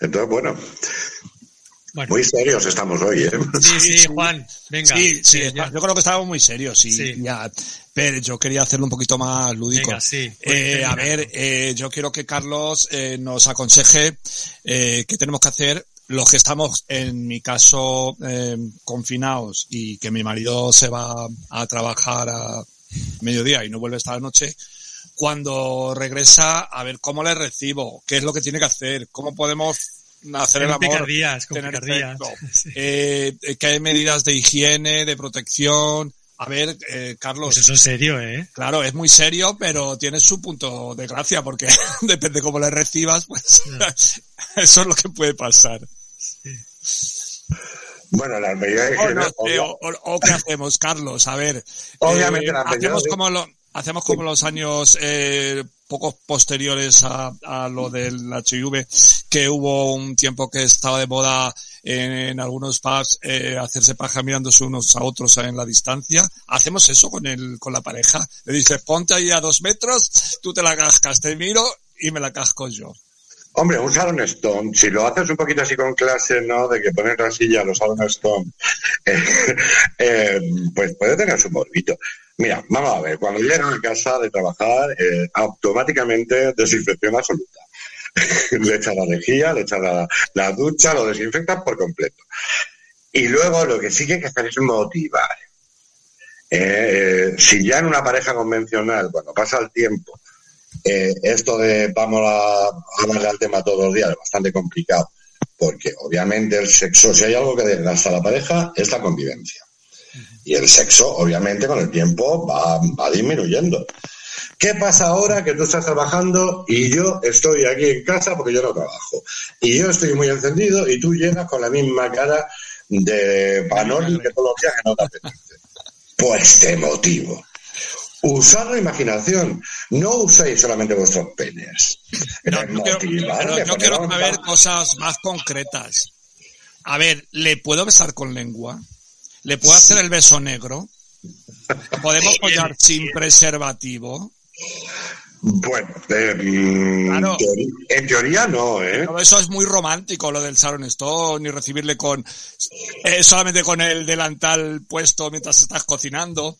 Entonces, bueno, muy serios estamos hoy, ¿eh? Sí, sí, Juan, venga. Sí, sí, yo creo que estábamos muy serios. Sí. Ya, pero yo quería hacerlo un poquito más lúdico. Venga, sí, pues Eh, termina. a ver, eh, yo quiero que Carlos eh, nos aconseje eh, qué tenemos que hacer los que estamos, en mi caso, eh, confinados y que mi marido se va a trabajar a mediodía y no vuelve esta noche, cuando regresa, a ver cómo le recibo, qué es lo que tiene que hacer, cómo podemos hacer el Con amor, picardías, con tener picardías. sexo, eh, eh, qué medidas de higiene, de protección. A ver, eh, Carlos. Pues eso es serio, ¿eh? Claro, es muy serio, pero tiene su punto de gracia, porque depende cómo le recibas, pues eso es lo que puede pasar. Bueno, las medidas de O, no o- o- o qué hacemos, Carlos, a ver. Obviamente eh, las medidas hacemos como lo, hacemos como los años eh, pocos posteriores a, lo del HIV, que hubo un tiempo que estaba de moda en, en algunos pubs eh, hacerse paja mirándose unos a otros en la distancia. Hacemos eso con el, con la pareja. Le dices, ponte ahí a dos metros, tú te la cascas, te miro y me la casco yo. Hombre, un Sharon Stone, si lo haces un poquito así con clase, ¿no? De que pones la silla a los Sharon Stone, eh, eh, pues puede tener su morbito. Mira, vamos a ver, cuando llegan a casa de trabajar, eh, automáticamente desinfección absoluta. le echas la lejía, le echas la, la ducha, lo desinfectas por completo. Y luego lo que sí que hay que hacer es motivar. Eh, si ya en una pareja convencional, cuando pasa el tiempo, eh, esto de vamos a hablar del tema todos los días es bastante complicado, porque obviamente el sexo, si hay algo que desgasta a la pareja, es la convivencia. Y el sexo, obviamente, con el tiempo va, va disminuyendo. ¿Qué pasa ahora que tú estás trabajando y yo estoy aquí en casa porque yo no trabajo? Y yo estoy muy encendido y tú llegas con la misma cara de panoli que todos los días que no te apetece. Pues te motivo. Usad la imaginación, no uséis solamente vuestros penes. No, quiero, pero yo quiero saber cosas más concretas. A ver, ¿le puedo besar con lengua? ¿Le puedo hacer el beso negro? ¿Podemos follar sin preservativo? Bueno, eh, Claro. en teoría no, ¿eh? Todo eso es muy romántico, lo del Sharon Stone, y recibirle con eh, solamente con el delantal puesto mientras estás cocinando.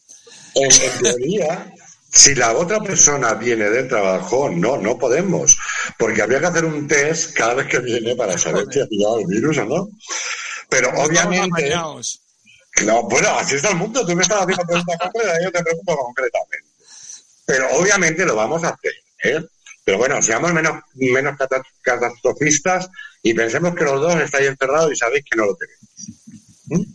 En, teoría, si la otra persona viene del trabajo, no, no podemos. Porque habría que hacer un test cada vez que viene para saber si ha pillado el virus o no. Pero obviamente. No, bueno, así está el mundo. Tú me estás haciendo preguntas concretas, yo te pregunto concretamente. Pero obviamente lo vamos a hacer, ¿eh? Pero bueno, seamos menos, menos cata- catastrofistas y pensemos que los dos estáis encerrados y sabéis que no lo tenéis.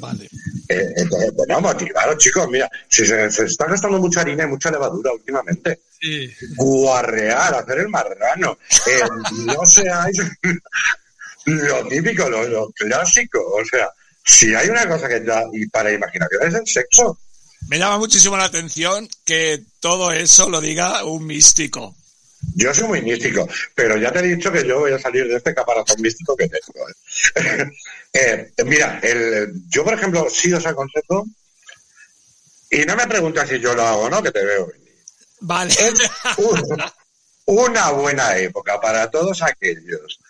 Vale. Eh, entonces, bueno, motivaros, chicos. Mira, si se, se está gastando mucha harina y mucha levadura últimamente, Sí. guarrear, hacer el marrano, eh, no seáis lo típico, lo, lo clásico. O sea, si hay una cosa que da y para imaginación es el sexo. Me llama muchísimo la atención que todo eso lo diga un místico. Yo soy muy místico, pero ya te he dicho que yo voy a salir de este caparazón místico que tengo. ¿eh? Eh, mira, el, yo por ejemplo sí os aconsejo, y no me preguntas si yo lo hago o no, que te veo venir. Vale. Es un- una buena época para todos aquellos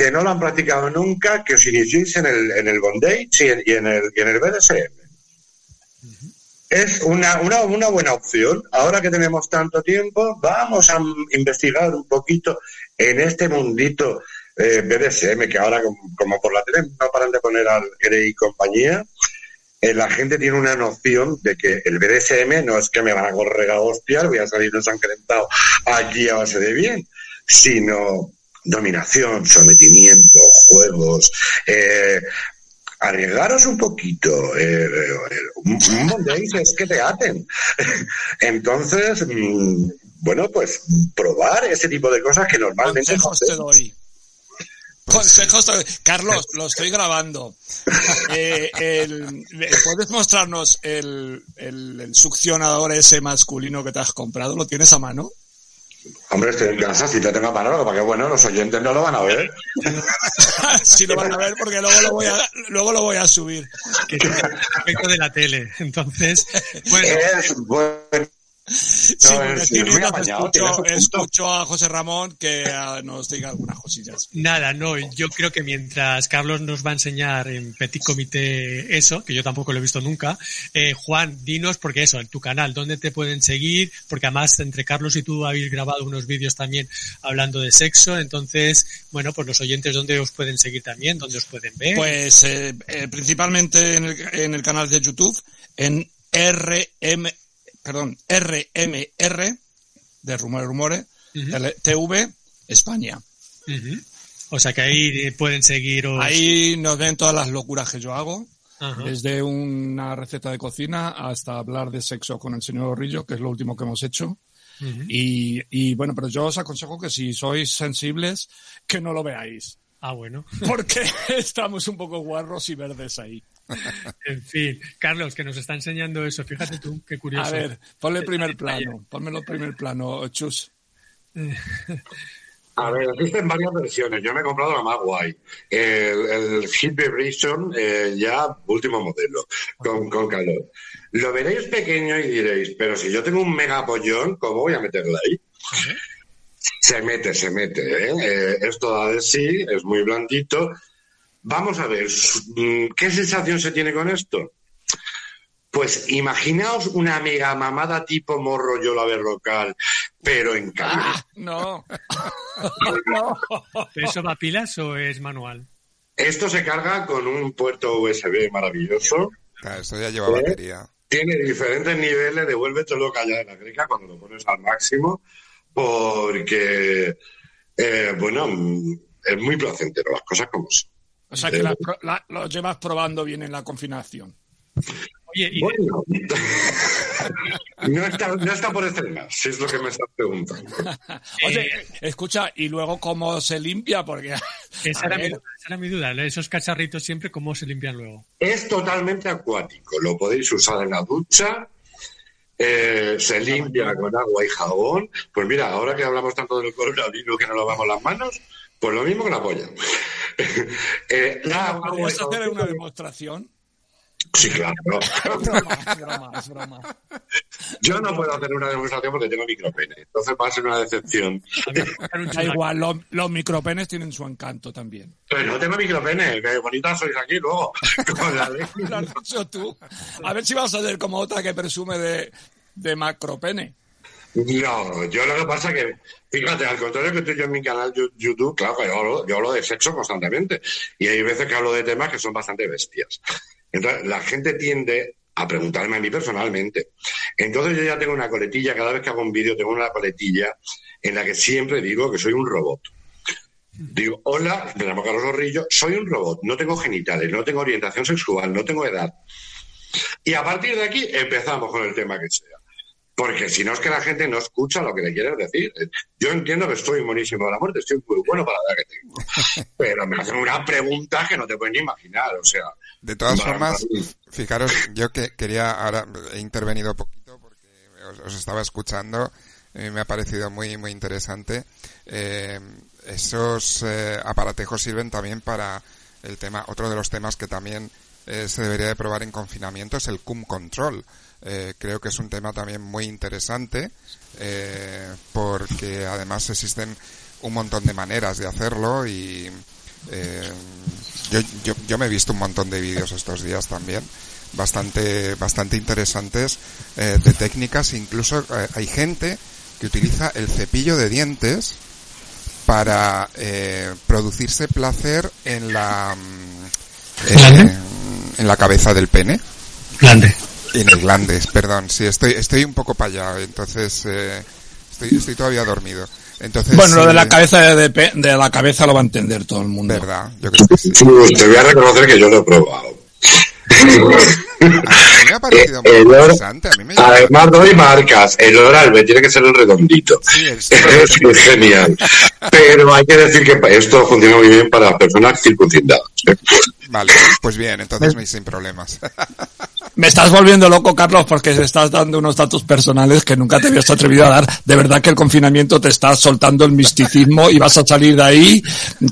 que no lo han practicado nunca, que os iniciéis en el, en el bondage y en, el, en el BDSM. Es una, una, una buena opción. Ahora que tenemos tanto tiempo, vamos a investigar un poquito en este mundito eh, BDSM, que ahora, como, por la tele no paran de poner al Grey y compañía, eh, la gente tiene una noción de que el BDSM no es que me van a correr a hostias, voy a salir ensangrentado allí a base de bien, sino dominación, sometimiento, juegos, eh, arriesgaros un poquito. eh, eh, un, es que te aten. Entonces, mm, bueno, pues probar ese tipo de cosas que normalmente no Consejos te doy. Consejos te doy. Carlos, lo estoy grabando. Eh, el- ¿Puedes mostrarnos el, el- el succionador ese masculino que te has comprado? ¿Lo tienes a mano? Hombre, estoy en casa, si te tengo a mano, para que bueno, los oyentes no lo van a ver. sí lo van a ver porque luego lo voy a, luego lo voy a subir. Que efecto de la tele. Entonces, bueno, Es bueno. Sí, porque tiene escucho, escucho a José Ramón que ah, nos diga algunas cosillas. Nada, no, yo creo que mientras Carlos nos va a enseñar en Petit Comité eso, que yo tampoco lo he visto nunca, eh, Juan, dinos, porque eso, en tu canal, ¿dónde te pueden seguir? Porque además entre Carlos y tú habéis grabado unos vídeos también hablando de sexo, entonces, bueno, pues los oyentes, ¿dónde os pueden seguir también? ¿Dónde os pueden ver? Pues eh, eh, principalmente en el, en el canal de YouTube, en RM, perdón, RMR, de Rumores Rumores, Ujú. L- TV, España. O sea que ahí eh, pueden seguiros. Ahí nos ven todas las locuras que yo hago, Ajá. desde una receta de cocina hasta hablar de sexo con el señor Rillo, que es lo último que hemos hecho. Y, y bueno, pero yo os aconsejo que si sois sensibles, que no lo veáis. Ah, bueno. Porque estamos un poco guarros y verdes ahí. En fin, Carlos, que nos está enseñando eso. Fíjate tú, qué curioso. A ver, ponle el primer plano. Ponmelo el primer plano, Chus. A ver, existen varias versiones. Yo me he comprado la más guay. El, el Hit Vibration, eh, ya último modelo, con, con calor. Lo veréis pequeño y diréis, pero si yo tengo un mega pollón, ¿cómo voy a meterla ahí? Se mete, se mete. ¿eh? Eh, esto da de sí, es muy blandito. Vamos a ver, mm, ¿qué sensación se tiene con esto? Pues imaginaos una mega mamada tipo morro yo la berrocal, pero en calor. Ah, no. ¿Pero ¿Eso va a pilas o es manual? Esto se carga con un puerto USB maravilloso. Claro, esto ya lleva ¿Eh? batería. Tiene diferentes niveles, devuélvete loca ya de la greca cuando lo pones al máximo, porque, eh, bueno, es muy placentero, las cosas como son. O sea que la, la, lo llevas probando bien en la confinación. Oye, y Bueno, no, está, no está por estrenar, si es lo que me estás preguntando. Oye, escucha, ¿y luego cómo se limpia? Porque esa a era, mi, ver, esa era mi duda, esos cacharritos siempre, ¿cómo se limpian luego? Es totalmente acuático, lo podéis usar en la ducha, eh, se limpia con agua y jabón. Pues mira, ahora que hablamos tanto del coronavirus que no lavamos las manos, pues lo mismo que la polla. Eh, ¿podrías hacer una demostración? Sí, claro. Es broma, es broma, es broma. Yo no puedo hacer una demostración porque tengo micropene, entonces va a ser una decepción. Da igual, los, los micropenes tienen su encanto también. Pero no tengo micropene, que bonitas sois aquí luego. Con la ley. Lo has dicho tú. A ver si vas a ser como otra que presume de, de macropene. No, yo lo que pasa que, fíjate, al contrario que tú y yo en mi canal YouTube, claro, que yo hablo, yo hablo de sexo constantemente. Y hay veces que hablo de temas que son bastante bestias. Entonces, la gente tiende a preguntarme a mí personalmente. Entonces yo ya tengo una coletilla, cada vez que hago un vídeo tengo una coletilla en la que siempre digo que soy un robot. Digo, hola, me llamo Carlos Zorrillo, soy un robot, no tengo genitales, no tengo orientación sexual, no tengo edad. Y a partir de aquí empezamos con el tema que sea. Porque si no es que la gente no escucha lo que le quieres decir. Yo entiendo que estoy monísimo de la muerte, estoy muy bueno para la edad que tengo. Pero me hacen una pregunta que no te puedes ni imaginar, o sea. De todas formas, fijaros, yo que quería, ahora he intervenido poquito porque os, os estaba escuchando, y me ha parecido muy, muy interesante. Eh, esos eh, aparatejos sirven también para el tema, otro de los temas que también eh, se debería de probar en confinamiento es el cum control. Eh, creo que es un tema también muy interesante eh, porque además existen un montón de maneras de hacerlo y eh, yo, yo, yo me he visto un montón de vídeos estos días también bastante bastante interesantes eh, de técnicas. Incluso eh, hay gente que utiliza el cepillo de dientes para eh, producirse placer en la mm, en la cabeza del pene. Grande. En el glande, perdón, sí, estoy, estoy un poco para allá, entonces eh, estoy, estoy todavía dormido. Entonces, Bueno, lo de la sí, cabeza de, la cabeza lo va a entender todo el mundo. verdad, yo creo que sí. Te voy a reconocer que yo lo he probado. A mí me ha parecido muy El olor- interesante, a mí me llama- Además doy marcas, el oralbe tiene que ser el redondito. Sí, es- Es genial. Pero hay que decir que esto funciona muy bien para personas circuncidadas. Vale, pues bien, entonces hay sin problemas. Me estás volviendo loco, Carlos, porque te estás dando unos datos personales que nunca te habías atrevido a dar. De verdad que el confinamiento te está soltando el misticismo y vas a salir de ahí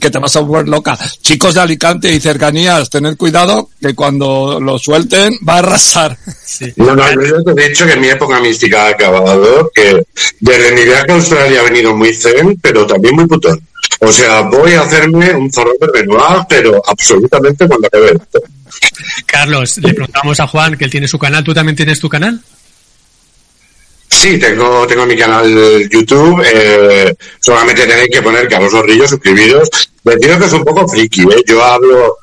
que te vas a volver loca. Chicos de Alicante y cercanías, tened cuidado que cuando lo suelten va a arrasar. Sí. No, no, yo te he dicho que mi época mística ha acabado, que desde mi viaje a Australia ha venido muy zen, pero también muy putón. O sea, voy a hacerme un zorro de Benoit, pero absolutamente cuando acabe esto. Carlos, le preguntamos a Juan que él tiene su canal. ¿Tú también tienes tu canal? Sí, tengo, tengo mi canal YouTube. Eh, solamente tenéis que poner Carlos Zorrillo, suscribiros. Deciros que es un poco friki, ¿eh? Yo hablo.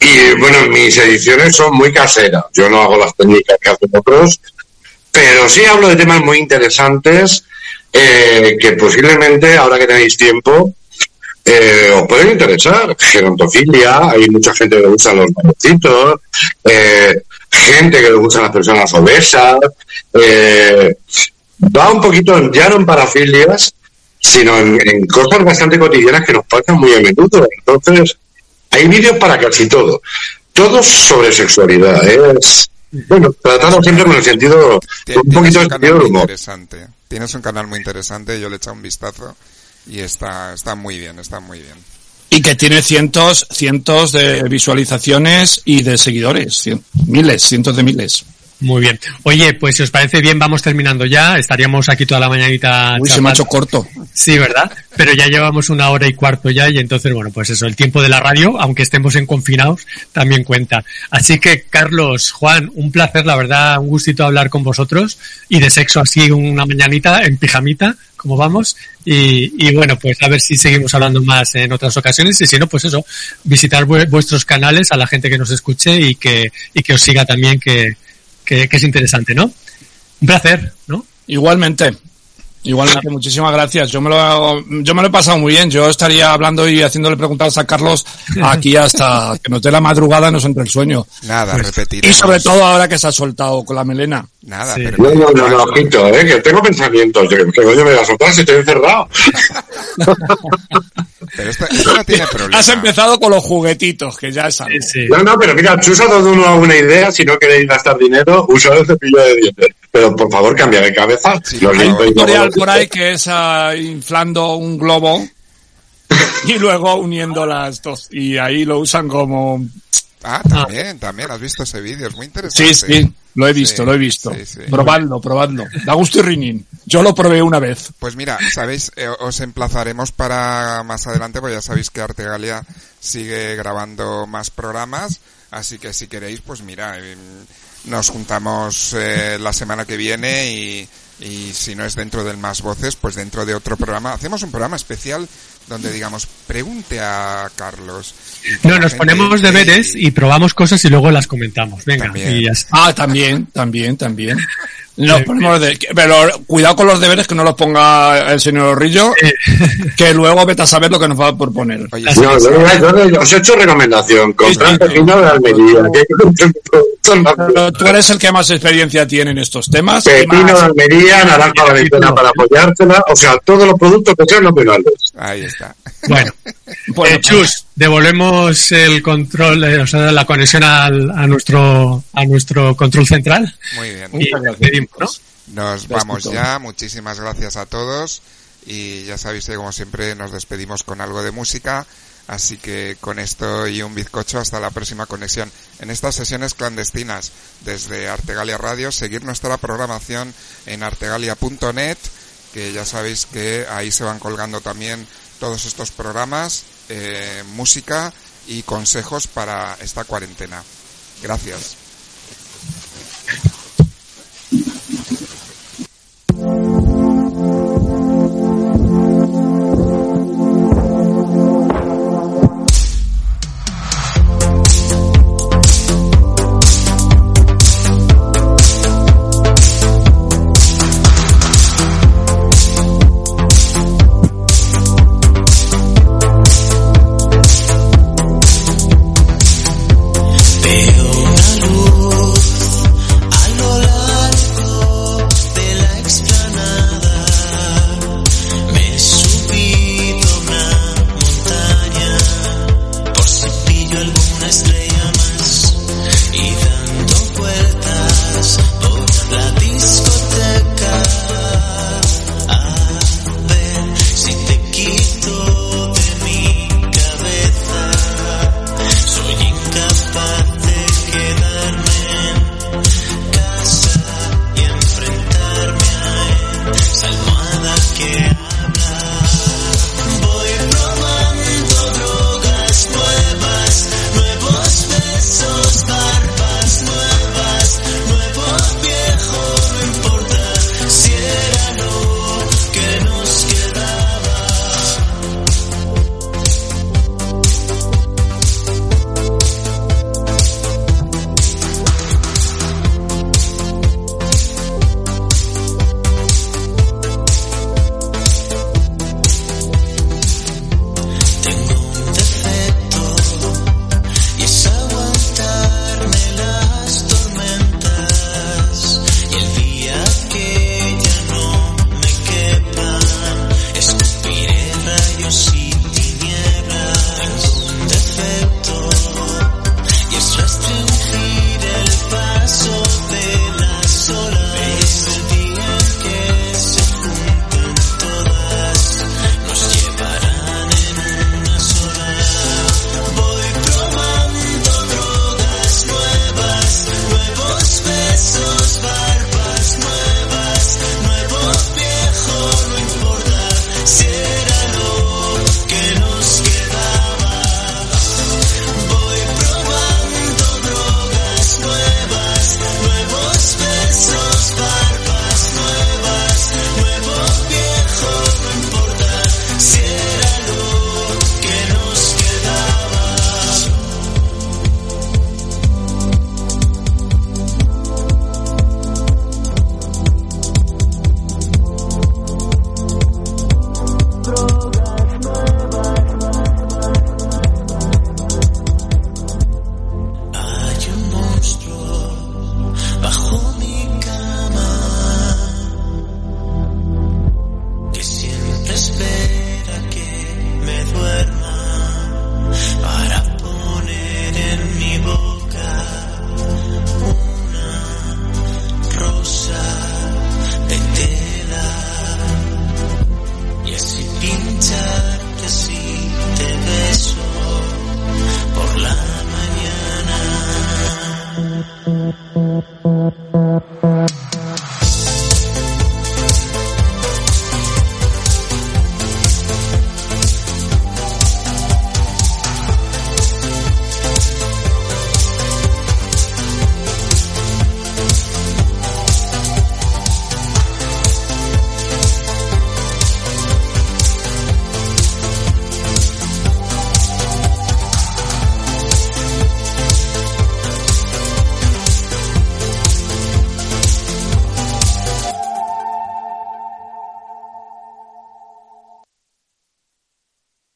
Y bueno, mis ediciones son muy caseras. Yo no hago las técnicas que hacen otros. Pero sí hablo de temas muy interesantes eh, que posiblemente, ahora que tenéis tiempo, eh, os pueden interesar. Gerontofilia, hay mucha gente que le gustan los marocitos, eh, gente que le gustan las personas obesas. Eh, va un poquito ya no en parafilias, sino en, en cosas bastante cotidianas que nos pasan muy a menudo. Entonces, hay vídeos para casi todo. Todos sobre sexualidad. Es, bueno, tratado siempre con el sentido, un poquito de sentido interesante. Tienes un canal muy interesante, yo le he echado un vistazo y está, está muy bien, está muy bien. Y que tiene cientos, cientos de visualizaciones y de seguidores. Cien- miles, cientos de miles. Muy bien. Oye, pues si os parece bien, vamos terminando ya. Estaríamos aquí toda la mañanita. Uy, se me ha charlando. hecho corto. Sí, ¿verdad? Pero ya llevamos una hora y cuarto ya y entonces, bueno, pues eso, el tiempo de la radio, aunque estemos en confinados, también cuenta. Así que, Carlos, Juan, un placer, la verdad, un gustito hablar con vosotros y de sexo así una mañanita en pijamita, como vamos. Y, y bueno, pues a ver si seguimos hablando más en otras ocasiones y si no, pues eso, visitar vue- vuestros canales a la gente que nos escuche y que, y que os siga también, que, que es interesante, ¿no? Un placer, ¿no? Igualmente. Igualmente, muchísimas gracias. Yo me lo, yo me lo he pasado muy bien. Yo estaría hablando y haciéndole preguntas a Carlos aquí hasta que nos dé la madrugada y nos entre el sueño. Nada, Pues, repetiremos. Y sobre todo ahora que se ha soltado con la melena. Nada, Sí. pero No, no, no, no, ojito, eh, que tengo pensamientos. de Que coño me voy a soltar si estoy encerrado. pero esto, esto no tiene problema. Has empezado con los juguetitos, que ya es algo. Sí. No, no, pero mira, chusa todo uno una idea. Si no queréis gastar dinero, usad el cepillo de dientes. Pero por favor, cambia de cabeza. Sí, Lo por ahí que es ah, inflando un globo y luego uniendo las dos. Y ahí lo usan como... Ah, también, también. ¿Has visto ese vídeo? Es muy interesante. Sí, sí, lo he visto, Sí, lo he visto. sí, sí. Probadlo, probadlo. Da gusto y riñín. Yo lo probé una vez. Pues mira, sabéis, Eh, os emplazaremos para más adelante, porque ya sabéis que Artegalia sigue grabando más programas, así que si queréis, pues mira, em, nos juntamos eh, la semana que viene y, y si no es dentro del Más Voces, pues dentro de otro programa. Hacemos un programa especial donde digamos, pregunte a Carlos. y No, nos ponemos deberes y probamos cosas y luego las comentamos. Venga, También. y ya está. Ah, también, también, también. Nos ponemos de- pero cuidado con los deberes que no los ponga el señor Rillo, que luego vete a saber lo que nos va a proponer. Oye, No, sí, yo, os he hecho recomendación. Comprar Sí, sí. pepino de Almería. Pero tú eres el que más experiencia tiene en estos temas. Pepino de Almería, naranja valenciana para apoyársela. O sea, todos los productos que sean nacionales. ahí está. Bueno, Bueno, eh, Chus, devolvemos el control, eh, o sea, la conexión al, a nuestro a nuestro control central. Muy bien. Nos vamos ya, muchísimas gracias a todos. Y ya sabéis que como siempre nos despedimos con algo de música, así que con esto y un bizcocho hasta la próxima conexión. En estas sesiones clandestinas. Desde Artegalia Radio, seguir nuestra programación en artegalia.net, que ya sabéis que ahí se van colgando también todos estos programas, eh, música y consejos para esta cuarentena. Gracias.